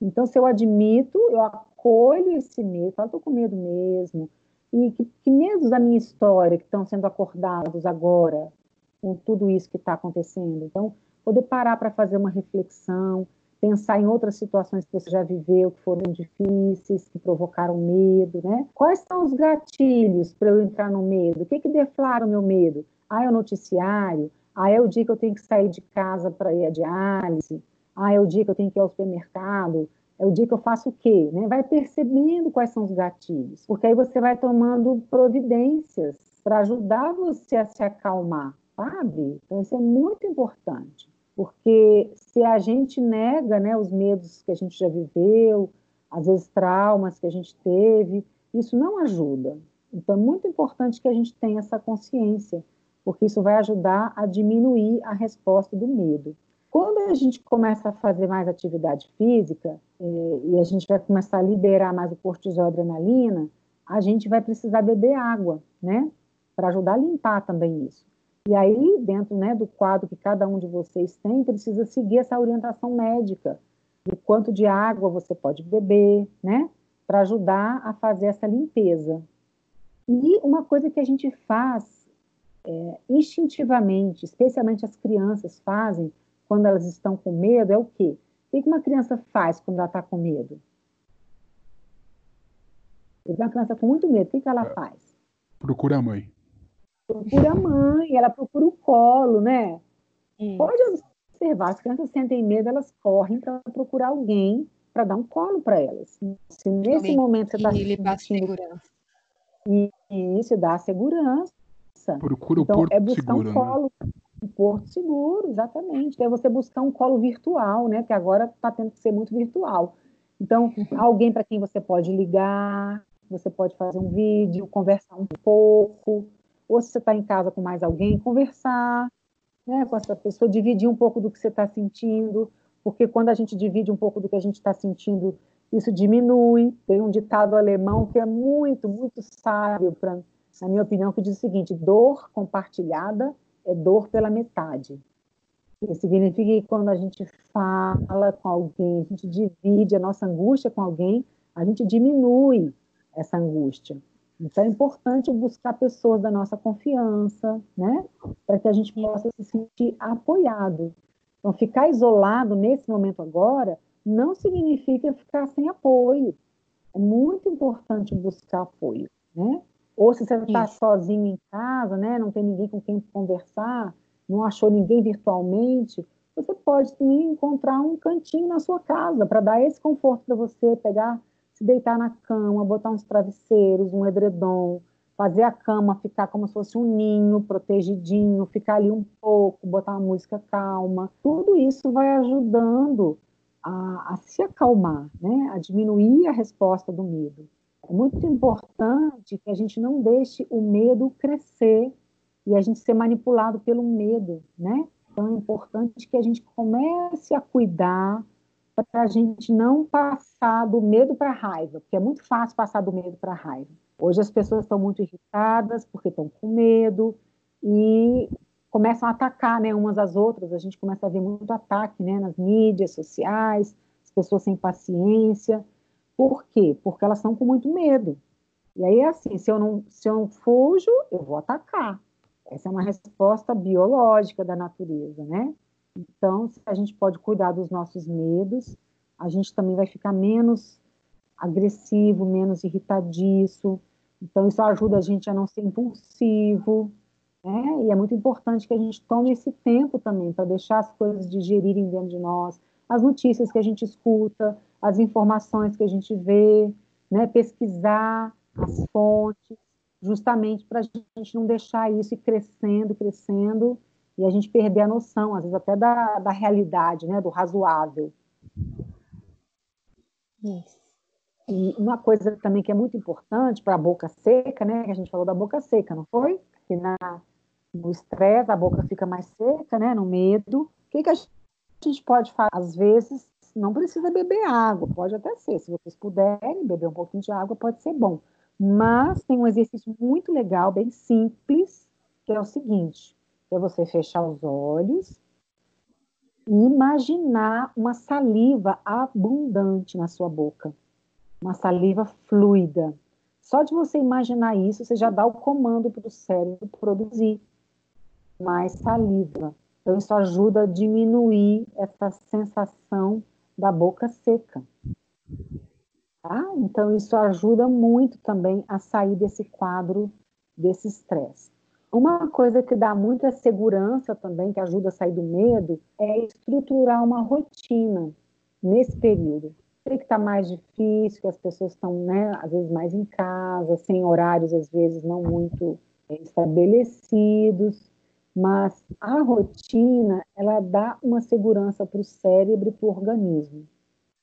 Speaker 3: Então, se eu admito, eu acolho esse medo, falo, estou com medo mesmo. E que, que medos da minha história que estão sendo acordados agora, com tudo isso que está acontecendo. Então, poder parar para fazer uma reflexão, pensar em outras situações que você já viveu, que foram difíceis, que provocaram medo, né? Quais são os gatilhos para eu entrar no medo? O que que deflara o meu medo? Ah, é o noticiário? Ah, é o dia que eu tenho que sair de casa para ir à diálise? Ah, é o dia que eu tenho que ir ao supermercado? É o dia que eu faço o quê? Né? Vai percebendo quais são os gatilhos, porque aí você vai tomando providências para ajudar você a se acalmar sabe? Então, isso é muito importante, porque se a gente nega né, os medos que a gente já viveu, às vezes traumas que a gente teve, isso não ajuda. Então, é muito importante que a gente tenha essa consciência, porque isso vai ajudar a diminuir a resposta do medo. Quando a gente começa a fazer mais atividade física eh, e a gente vai começar a liberar mais o cortisol e a adrenalina, a gente vai precisar beber água, né? Para ajudar a limpar também isso. E aí, dentro né, do quadro que cada um de vocês tem, precisa seguir essa orientação médica do quanto de água você pode beber, né? Para ajudar a fazer essa limpeza. E uma coisa que a gente faz é, instintivamente, especialmente as crianças fazem quando elas estão com medo, é o quê? O que uma criança faz quando ela está com medo? Uma criança com muito medo, o que ela é. faz?
Speaker 1: Procura a mãe
Speaker 3: procura a mãe, ela procura o colo, né? Isso. Pode observar, as crianças sentem medo, elas correm para procurar alguém para dar um colo para elas. Se nesse Também momento você está sentindo segurança. E isso dá segurança.
Speaker 1: Procura o então, porto
Speaker 3: é buscar
Speaker 1: seguro,
Speaker 3: um colo, né? Porto seguro, exatamente. É você buscar um colo virtual, né? Que agora está tendo que ser muito virtual. Então, alguém para quem você pode ligar, você pode fazer um vídeo, conversar um pouco, ou se você está em casa com mais alguém, conversar né, com essa pessoa, dividir um pouco do que você está sentindo, porque quando a gente divide um pouco do que a gente está sentindo, isso diminui. Tem um ditado alemão que é muito, muito sábio, pra, na minha opinião, que diz o seguinte: dor compartilhada é dor pela metade. Isso significa que quando a gente fala com alguém, a gente divide a nossa angústia com alguém, a gente diminui essa angústia. Então é importante buscar pessoas da nossa confiança, né? Para que a gente possa se sentir apoiado. Então, ficar isolado nesse momento agora não significa ficar sem apoio. É muito importante buscar apoio, né? Ou se você está sozinho em casa, né? Não tem ninguém com quem conversar, não achou ninguém virtualmente, você pode também encontrar um cantinho na sua casa para dar esse conforto para você pegar se deitar na cama, botar uns travesseiros, um edredom, fazer a cama ficar como se fosse um ninho, protegidinho, ficar ali um pouco, botar uma música calma. Tudo isso vai ajudando a, a se acalmar, né? a diminuir a resposta do medo. É muito importante que a gente não deixe o medo crescer e a gente ser manipulado pelo medo, né? Então é importante que a gente comece a cuidar para a gente não passar do medo para a raiva, porque é muito fácil passar do medo para a raiva. Hoje as pessoas estão muito irritadas porque estão com medo e começam a atacar né, umas às outras. A gente começa a ver muito ataque né, nas mídias sociais, as pessoas sem paciência. Por quê? Porque elas estão com muito medo. E aí é assim, se eu não, se eu não fujo, eu vou atacar. Essa é uma resposta biológica da natureza, né? Então, se a gente pode cuidar dos nossos medos, a gente também vai ficar menos agressivo, menos irritadiço. Então, isso ajuda a gente a não ser impulsivo, Né? E é muito importante que a gente tome esse tempo também para deixar as coisas digerirem dentro de nós, as notícias que a gente escuta, as informações que a gente vê, né? pesquisar as fontes, justamente para a gente não deixar isso ir crescendo, crescendo, e a gente perder a noção, às vezes até da, da realidade, né? do razoável. Isso. E uma coisa também que é muito importante para a boca seca, né? Que a gente falou da boca seca, não foi? Que na, no estresse a boca fica mais seca, né? No medo. O que, que a gente pode fazer? Às vezes não precisa beber água, pode até ser. Se vocês puderem beber um pouquinho de água, pode ser bom. Mas tem um exercício muito legal, bem simples, que é o seguinte: é você fechar os olhos e imaginar uma saliva abundante na sua boca uma saliva fluida. Só de você imaginar isso, você já dá o comando para o cérebro produzir mais saliva. Então, isso ajuda a diminuir essa sensação da boca seca. Tá? Então, isso ajuda muito também a sair desse quadro desse estresse. Uma coisa que dá muita segurança também, que ajuda a sair do medo, é estruturar uma rotina nesse período. Sei que está mais difícil, que as pessoas estão, né, às vezes mais em casa, sem horários, às vezes não muito é, estabelecidos, mas a rotina, ela dá uma segurança para o cérebro e para o organismo.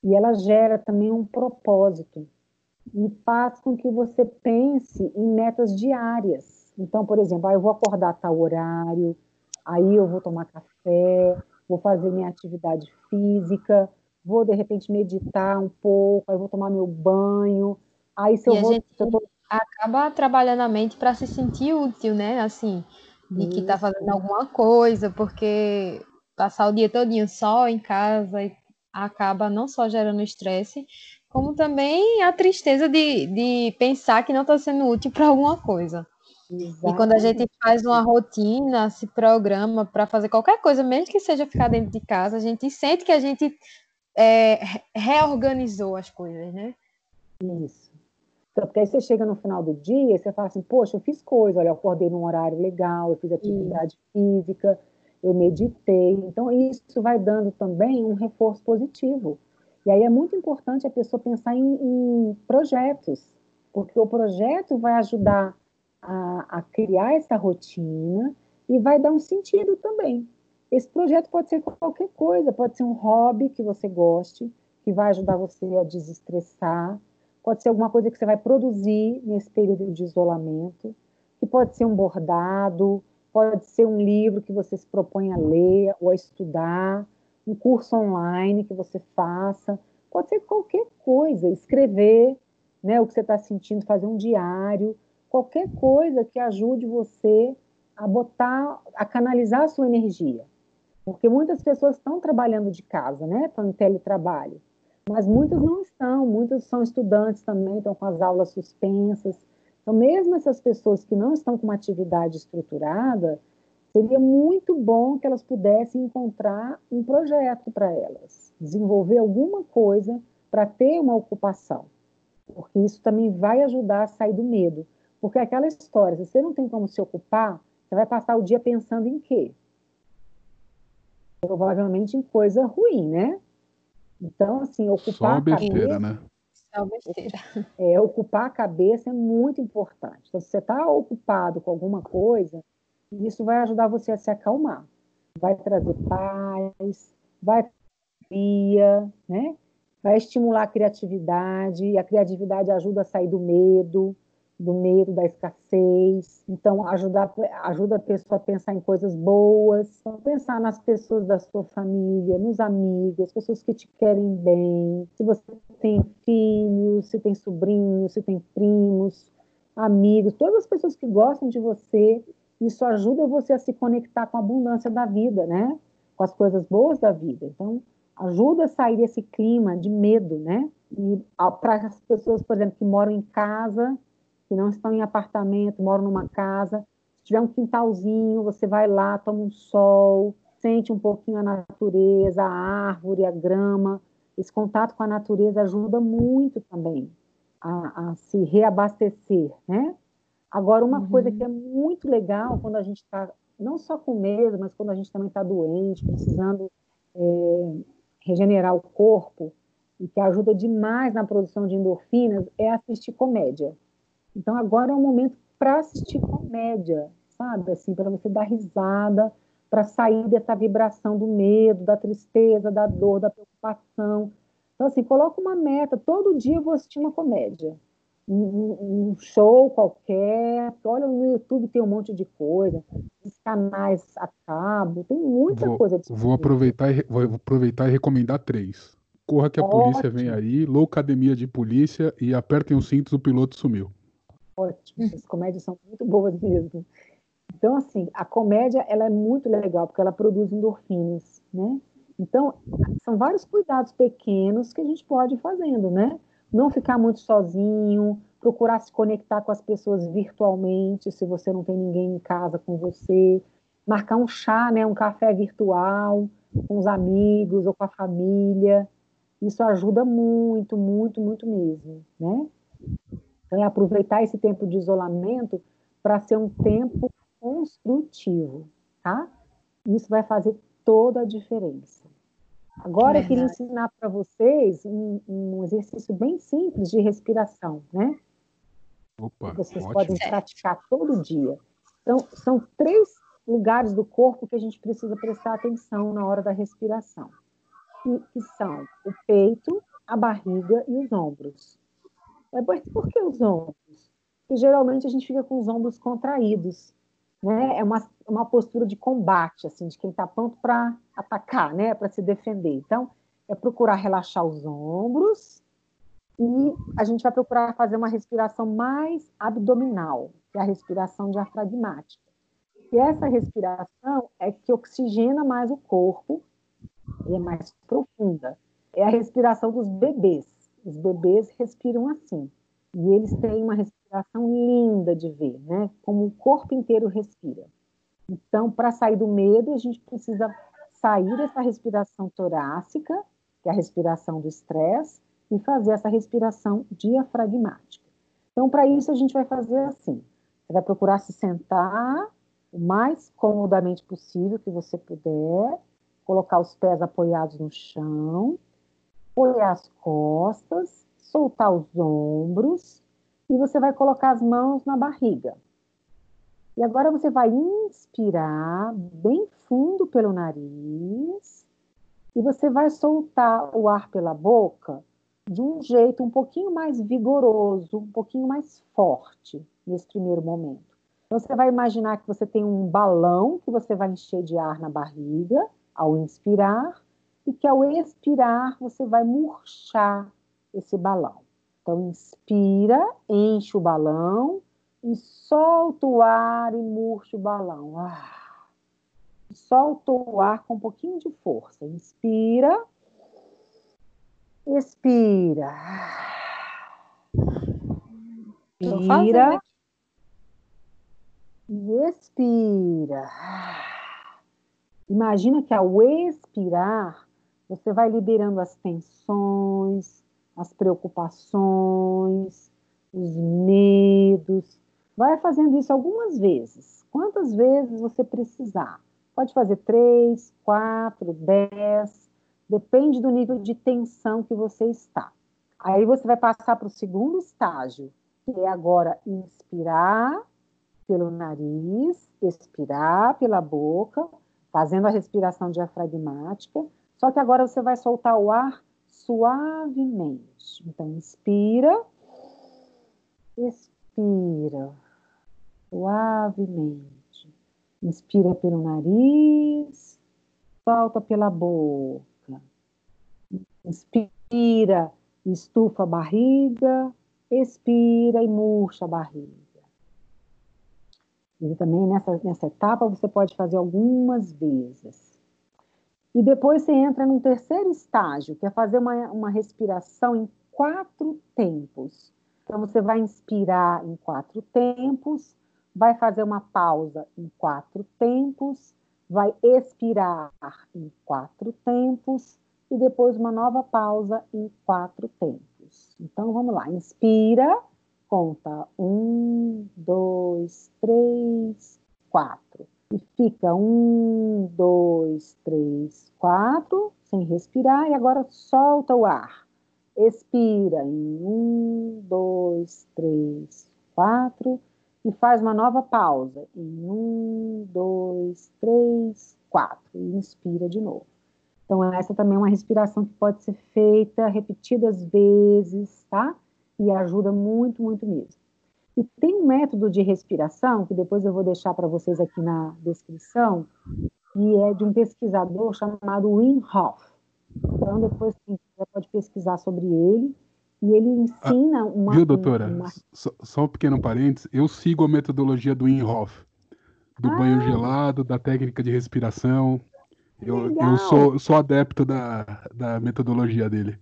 Speaker 3: E ela gera também um propósito e faz com que você pense em metas diárias. Então, por exemplo, ah, eu vou acordar a tal horário, aí eu vou tomar café, vou fazer minha atividade física, vou de repente meditar um pouco, aí vou tomar meu banho. Aí se eu
Speaker 2: e
Speaker 3: vou.
Speaker 2: A gente
Speaker 3: eu tô...
Speaker 2: acaba trabalhando a mente para se sentir útil, né? Assim, de que está fazendo alguma coisa, porque passar o dia todinho só em casa acaba não só gerando estresse, como também a tristeza de, de pensar que não está sendo útil para alguma coisa. Exatamente. E quando a gente faz uma rotina, se programa para fazer qualquer coisa, mesmo que seja ficar dentro de casa, a gente sente que a gente é, reorganizou as coisas, né?
Speaker 3: Isso. Então, porque aí você chega no final do dia e você fala assim, poxa, eu fiz coisa, olha, eu acordei num horário legal, eu fiz atividade Isso. física, eu meditei. Então, isso vai dando também um reforço positivo. E aí é muito importante a pessoa pensar em, em projetos, porque o projeto vai ajudar a, a criar essa rotina e vai dar um sentido também. Esse projeto pode ser qualquer coisa, pode ser um hobby que você goste, que vai ajudar você a desestressar, pode ser alguma coisa que você vai produzir nesse período de isolamento, que pode ser um bordado, pode ser um livro que você se propõe a ler ou a estudar, um curso online que você faça, pode ser qualquer coisa, escrever né, o que você está sentindo, fazer um diário, qualquer coisa que ajude você a botar, a canalizar a sua energia. Porque muitas pessoas estão trabalhando de casa, né? Estão em teletrabalho. Mas muitas não estão, muitos são estudantes também, estão com as aulas suspensas. Então, mesmo essas pessoas que não estão com uma atividade estruturada, seria muito bom que elas pudessem encontrar um projeto para elas, desenvolver alguma coisa para ter uma ocupação, porque isso também vai ajudar a sair do medo. Porque aquela história, se você não tem como se ocupar, você vai passar o dia pensando em quê? provavelmente em coisa ruim, né? Então, assim, ocupar
Speaker 1: Só besteira, a cabeça, né?
Speaker 2: Só besteira.
Speaker 3: É, ocupar a cabeça é muito importante. Então, se você está ocupado com alguma coisa, isso vai ajudar você a se acalmar. Vai trazer paz, vai via, né? Vai estimular a criatividade, e a criatividade ajuda a sair do medo, do medo, da escassez. Então, ajudar, ajuda a pessoa a pensar em coisas boas, então, pensar nas pessoas da sua família, nos amigos, as pessoas que te querem bem. Se você tem filhos, se tem sobrinhos, se tem primos, amigos, todas as pessoas que gostam de você, isso ajuda você a se conectar com a abundância da vida, né? Com as coisas boas da vida. Então, ajuda a sair desse clima de medo, né? E para as pessoas, por exemplo, que moram em casa que não estão em apartamento, moram numa casa, se tiver um quintalzinho, você vai lá, toma um sol, sente um pouquinho a natureza, a árvore, a grama. Esse contato com a natureza ajuda muito também a, a se reabastecer, né? Agora, uma uhum. coisa que é muito legal quando a gente está, não só com medo, mas quando a gente também está doente, precisando é, regenerar o corpo, e que ajuda demais na produção de endorfinas, é assistir comédia. Então, agora é um momento para assistir comédia, sabe? Assim, para você dar risada, para sair dessa vibração do medo, da tristeza, da dor, da preocupação. Então, assim, coloca uma meta. Todo dia eu vou assistir uma comédia. Um, um show qualquer. Olha, no YouTube tem um monte de coisa. Os canais a cabo. Tem muita
Speaker 1: vou,
Speaker 3: coisa.
Speaker 1: Vou aproveitar, e, vou aproveitar e recomendar três. Corra que a Ótimo. polícia vem aí, Loucademia de Polícia e apertem os cintos, o piloto sumiu.
Speaker 3: Ótimo, essas comédias são muito boas mesmo. Então, assim, a comédia ela é muito legal, porque ela produz endorfinas, né? Então, são vários cuidados pequenos que a gente pode ir fazendo, né? Não ficar muito sozinho, procurar se conectar com as pessoas virtualmente, se você não tem ninguém em casa com você, marcar um chá, né, um café virtual com os amigos ou com a família, isso ajuda muito, muito, muito mesmo, né? Então, é aproveitar esse tempo de isolamento para ser um tempo construtivo, tá? Isso vai fazer toda a diferença. Agora, eu queria ensinar para vocês um, um, exercício bem simples de respiração, né?
Speaker 1: Opa,
Speaker 3: vocês
Speaker 1: ótimo.
Speaker 3: podem praticar todo dia. Então, são três lugares do corpo que a gente precisa prestar atenção na hora da respiração que, que são o peito, a barriga e os ombros. É, por que os ombros? Porque geralmente a gente fica com os ombros contraídos. Né? É uma, uma postura de combate, assim, de quem está pronto para atacar, né? para se defender. Então, é procurar relaxar os ombros e a gente vai procurar fazer uma respiração mais abdominal, que é a respiração diafragmática. E essa respiração é que oxigena mais o corpo e é mais profunda. É a respiração dos bebês. Os bebês respiram assim. E eles têm uma respiração linda de ver, né? Como o corpo inteiro respira. Então, para sair do medo, a gente precisa sair dessa respiração torácica, que é a respiração do estresse, e fazer essa respiração diafragmática. Então, para isso, a gente vai fazer assim: você vai procurar se sentar o mais comodamente possível que você puder, colocar os pés apoiados no chão, apoiar as costas, soltar os ombros e você vai colocar as mãos na barriga. E agora você vai inspirar bem fundo pelo nariz e você vai soltar o ar pela boca de um jeito um pouquinho mais vigoroso, um pouquinho mais forte nesse primeiro momento. Então, você vai imaginar que você tem um balão que você vai encher de ar na barriga ao inspirar e que ao expirar você vai murchar esse balão. Então, inspira, enche o balão e solta o ar e murcha o balão. Ah. Solta o ar com um pouquinho de força. Inspira, expira. Inspira e expira. Imagina que ao expirar, você vai liberando as tensões, as preocupações, os medos. Vai fazendo isso algumas vezes. Quantas vezes você precisar. Pode fazer três, quatro, dez, depende do nível de tensão que você está. Aí você vai passar para o segundo estágio, que é agora inspirar pelo nariz, expirar pela boca fazendo a respiração diafragmática, só que agora você vai soltar o ar suavemente. Então, inspira, expira, suavemente. Inspira pelo nariz, solta pela boca. Inspira, estufa a barriga, expira e murcha a barriga. E também nessa, nessa etapa você pode fazer algumas vezes. E depois você entra num terceiro estágio, que é fazer uma, uma respiração em quatro tempos. Então você vai inspirar em quatro tempos, vai fazer uma pausa em quatro tempos, vai expirar em quatro tempos e depois uma nova pausa em quatro tempos. Então vamos lá, inspira conta um, dois, três, quatro. E fica um, dois, três, quatro, sem respirar, e agora solta o ar. Expira em um, dois, três, quatro, e faz uma nova pausa. Em um, dois, três, quatro. E inspira de novo. Então, essa também é uma respiração que pode ser feita repetidas vezes, tá? E ajuda muito, muito mesmo. E tem um método de respiração, que depois eu vou deixar para vocês aqui na descrição, que é de um pesquisador chamado Wim Hof. Então, depois quiser pode pesquisar sobre ele. E ele ensina ah, uma.
Speaker 1: Viu, doutora? Uma... Só, só, um pequeno parênteses. Eu sigo a metodologia do Wim Hof, do ah. banho gelado, da técnica de respiração. Eu, eu sou, sou adepto da, da metodologia dele.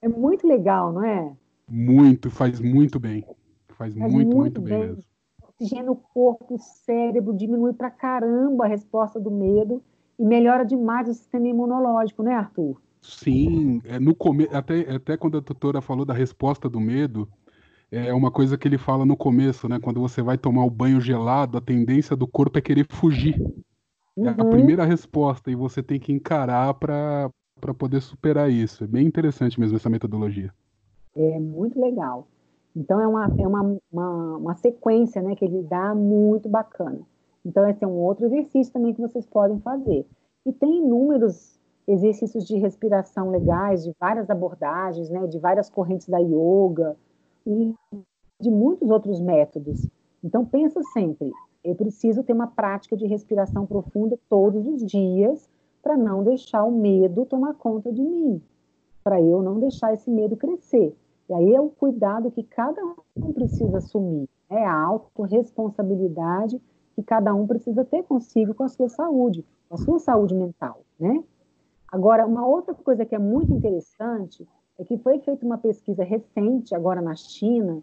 Speaker 3: É muito legal, não é?
Speaker 1: Muito, faz muito bem. Faz, faz muito, muito, bem. bem mesmo.
Speaker 3: Oxigena o corpo, o cérebro, diminui pra caramba a resposta do medo e melhora demais o sistema imunológico, né, Arthur?
Speaker 1: Sim, é no come... até, até quando a doutora falou da resposta do medo, é uma coisa que ele fala no começo, né? Quando você vai tomar o banho gelado, a tendência do corpo é querer fugir. Uhum. É a uhum. primeira resposta e você tem que encarar para poder superar isso. É bem interessante mesmo essa metodologia.
Speaker 3: É muito legal. Então é uma, é uma, uma, uma sequência né, que ele dá muito bacana. Então esse é um outro exercício também que vocês podem fazer. E tem inúmeros exercícios de respiração legais, de várias abordagens, né, de várias correntes da yoga e de muitos outros métodos. Então pensa sempre, eu preciso ter uma prática de respiração profunda todos os dias para não deixar o medo tomar conta de mim, para eu não deixar esse medo crescer. Aí é o cuidado que cada um precisa assumir, é a autorresponsabilidade que cada um precisa ter consigo com a sua saúde, com a sua saúde mental, né? Agora, uma outra coisa que é muito interessante é que foi feita uma pesquisa recente, agora na China,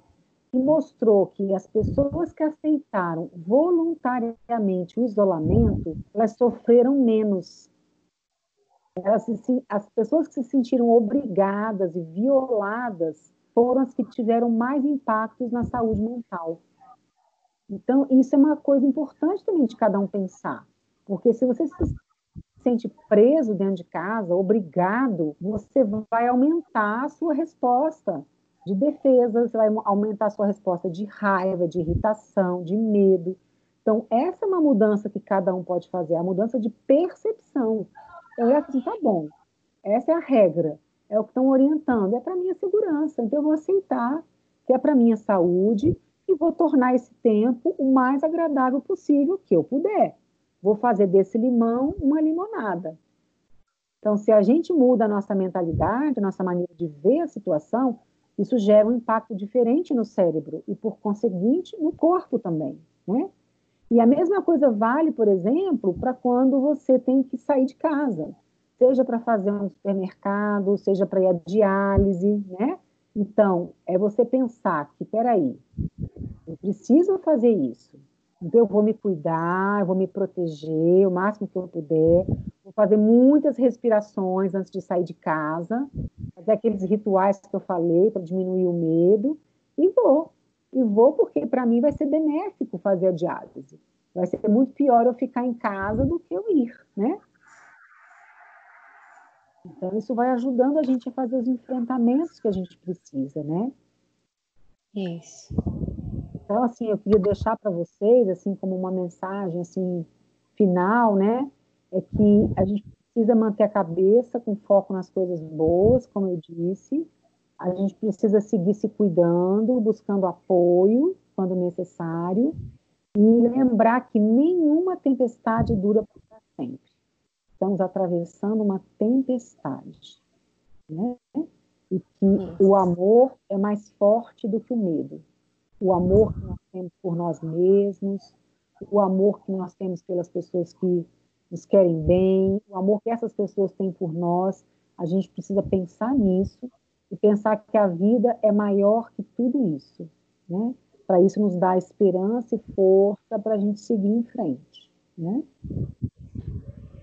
Speaker 3: que mostrou que as pessoas que aceitaram voluntariamente o isolamento, elas sofreram menos. Elas as pessoas que se sentiram obrigadas e violadas foram as que tiveram mais impactos na saúde mental. Então, isso é uma coisa importante também de cada um pensar. Porque se você se sente preso dentro de casa, obrigado, você vai aumentar a sua resposta de defesa, você vai aumentar a sua resposta de raiva, de irritação, de medo. Então, essa é uma mudança que cada um pode fazer, a mudança de percepção. Então, é assim, tá bom, essa é a regra, é o que estão orientando, é para minha segurança, então eu vou aceitar que é para minha saúde e vou tornar esse tempo o mais agradável possível que eu puder. Vou fazer desse limão uma limonada. Então, se a gente muda a nossa mentalidade, a nossa maneira de ver a situação, isso gera um impacto diferente no cérebro e, por conseguinte, no corpo também, né? E a mesma coisa vale, por exemplo, para quando você tem que sair de casa, seja para fazer um supermercado, seja para ir à diálise, né? Então, é você pensar que, peraí, eu preciso fazer isso. Então, eu vou me cuidar, eu vou me proteger o máximo que eu puder, vou fazer muitas respirações antes de sair de casa, fazer aqueles rituais que eu falei para diminuir o medo, e vou. E vou porque, para mim, vai ser benéfico fazer a diálise. Vai ser muito pior eu ficar em casa do que eu ir, né? Então, isso vai ajudando a gente a fazer os enfrentamentos que a gente precisa, né?
Speaker 2: Isso.
Speaker 3: Então, assim, eu queria deixar para vocês, assim, como uma mensagem, assim, final, né? É que a gente precisa manter a cabeça com foco nas coisas boas, como eu disse. A gente precisa seguir se cuidando, buscando apoio quando necessário. E lembrar que nenhuma tempestade dura para sempre estamos atravessando uma tempestade, né? E que o amor é mais forte do que o medo. O amor que nós temos por nós mesmos, o amor que nós temos pelas pessoas que nos querem bem, o amor que essas pessoas têm por nós, a gente precisa pensar nisso e pensar que a vida é maior que tudo isso, né? Para isso nos dar esperança e força para a gente seguir em frente, né?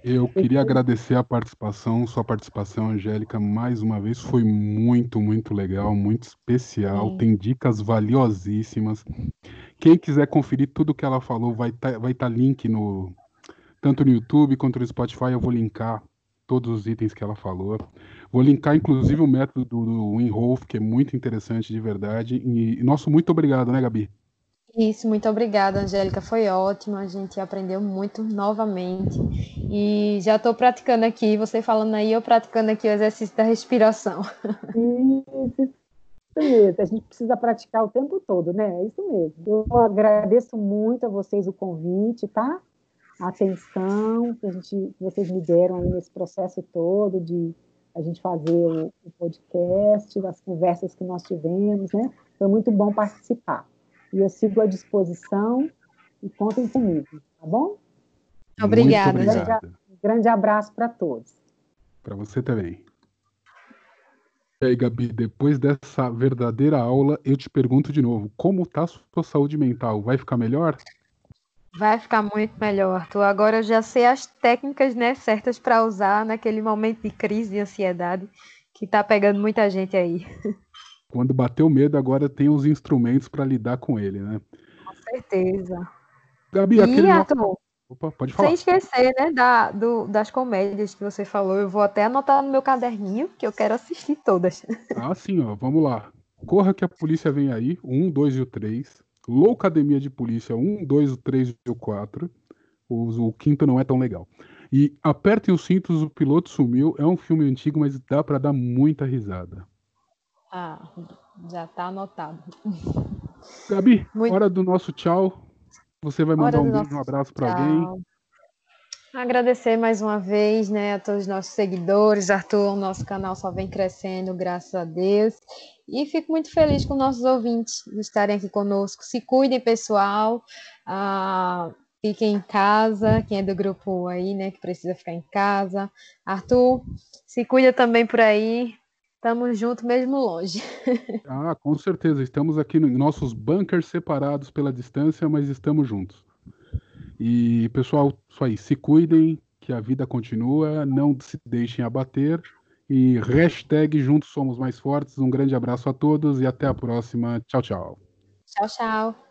Speaker 1: Eu queria agradecer a participação, sua participação, Angélica, mais uma vez. Foi muito, muito legal, muito especial. Sim. Tem dicas valiosíssimas. Quem quiser conferir tudo que ela falou, vai estar tá, vai tá link no tanto no YouTube quanto no Spotify. Eu vou linkar todos os itens que ela falou. Vou linkar, inclusive, o método do, do Winhof, que é muito interessante de verdade. E, nosso muito obrigado, né, Gabi?
Speaker 2: Isso, muito obrigada, Angélica. Foi ótimo. A gente aprendeu muito novamente. E já estou praticando aqui, você falando aí, eu praticando aqui o exercício da respiração.
Speaker 3: Isso, mesmo. A gente precisa praticar o tempo todo, né? É isso mesmo. Eu agradeço muito a vocês o convite, tá? A atenção que, a gente, que vocês me deram nesse processo todo de a gente fazer o, o podcast, das conversas que nós tivemos, né? Foi muito bom participar. E eu sigo à disposição e contem comigo, tá bom?
Speaker 2: Obrigada,
Speaker 3: gente. Grande, grande abraço para todos.
Speaker 1: Para você também. E aí, Gabi, depois dessa verdadeira aula, eu te pergunto de novo, como está a sua saúde mental? Vai ficar melhor?
Speaker 2: Vai ficar muito melhor, Arthur. Agora eu já sei as técnicas né, certas para usar naquele momento de crise e ansiedade que está pegando muita gente aí.
Speaker 1: Quando bateu medo, agora tem os instrumentos para lidar com ele, né?
Speaker 2: Com certeza.
Speaker 1: Gabi, e, aquele
Speaker 2: Arthur, Opa, pode falar. Sem esquecer, né, da, do, das comédias que você falou, eu vou até anotar no meu caderninho, que eu quero assistir todas.
Speaker 1: Ah, sim, ó, vamos lá. Corra que a polícia vem aí, um, dois e o três. Loucademia de Polícia 1, 2, o 3 e o 4. O, o quinto não é tão legal. E Apertem os Cintos, o Piloto Sumiu. É um filme antigo, mas dá para dar muita risada.
Speaker 2: Ah, já tá anotado.
Speaker 1: Gabi, Muito... hora do nosso tchau. Você vai mandar um beijo, um abraço para alguém.
Speaker 2: Agradecer mais uma vez né, a todos os nossos seguidores. Arthur, o nosso canal só vem crescendo, graças a Deus. E fico muito feliz com nossos ouvintes estarem aqui conosco. Se cuidem, pessoal. Ah, fiquem em casa. Quem é do grupo aí, né, que precisa ficar em casa. Arthur, se cuida também por aí. Estamos juntos mesmo longe.
Speaker 1: ah, com certeza. Estamos aqui em nossos bunkers separados pela distância, mas estamos juntos. E, pessoal, isso aí. Se cuidem, que a vida continua. Não se deixem abater. E hashtag Juntos Somos Mais Fortes. Um grande abraço a todos e até a próxima. Tchau, tchau.
Speaker 2: Tchau, tchau.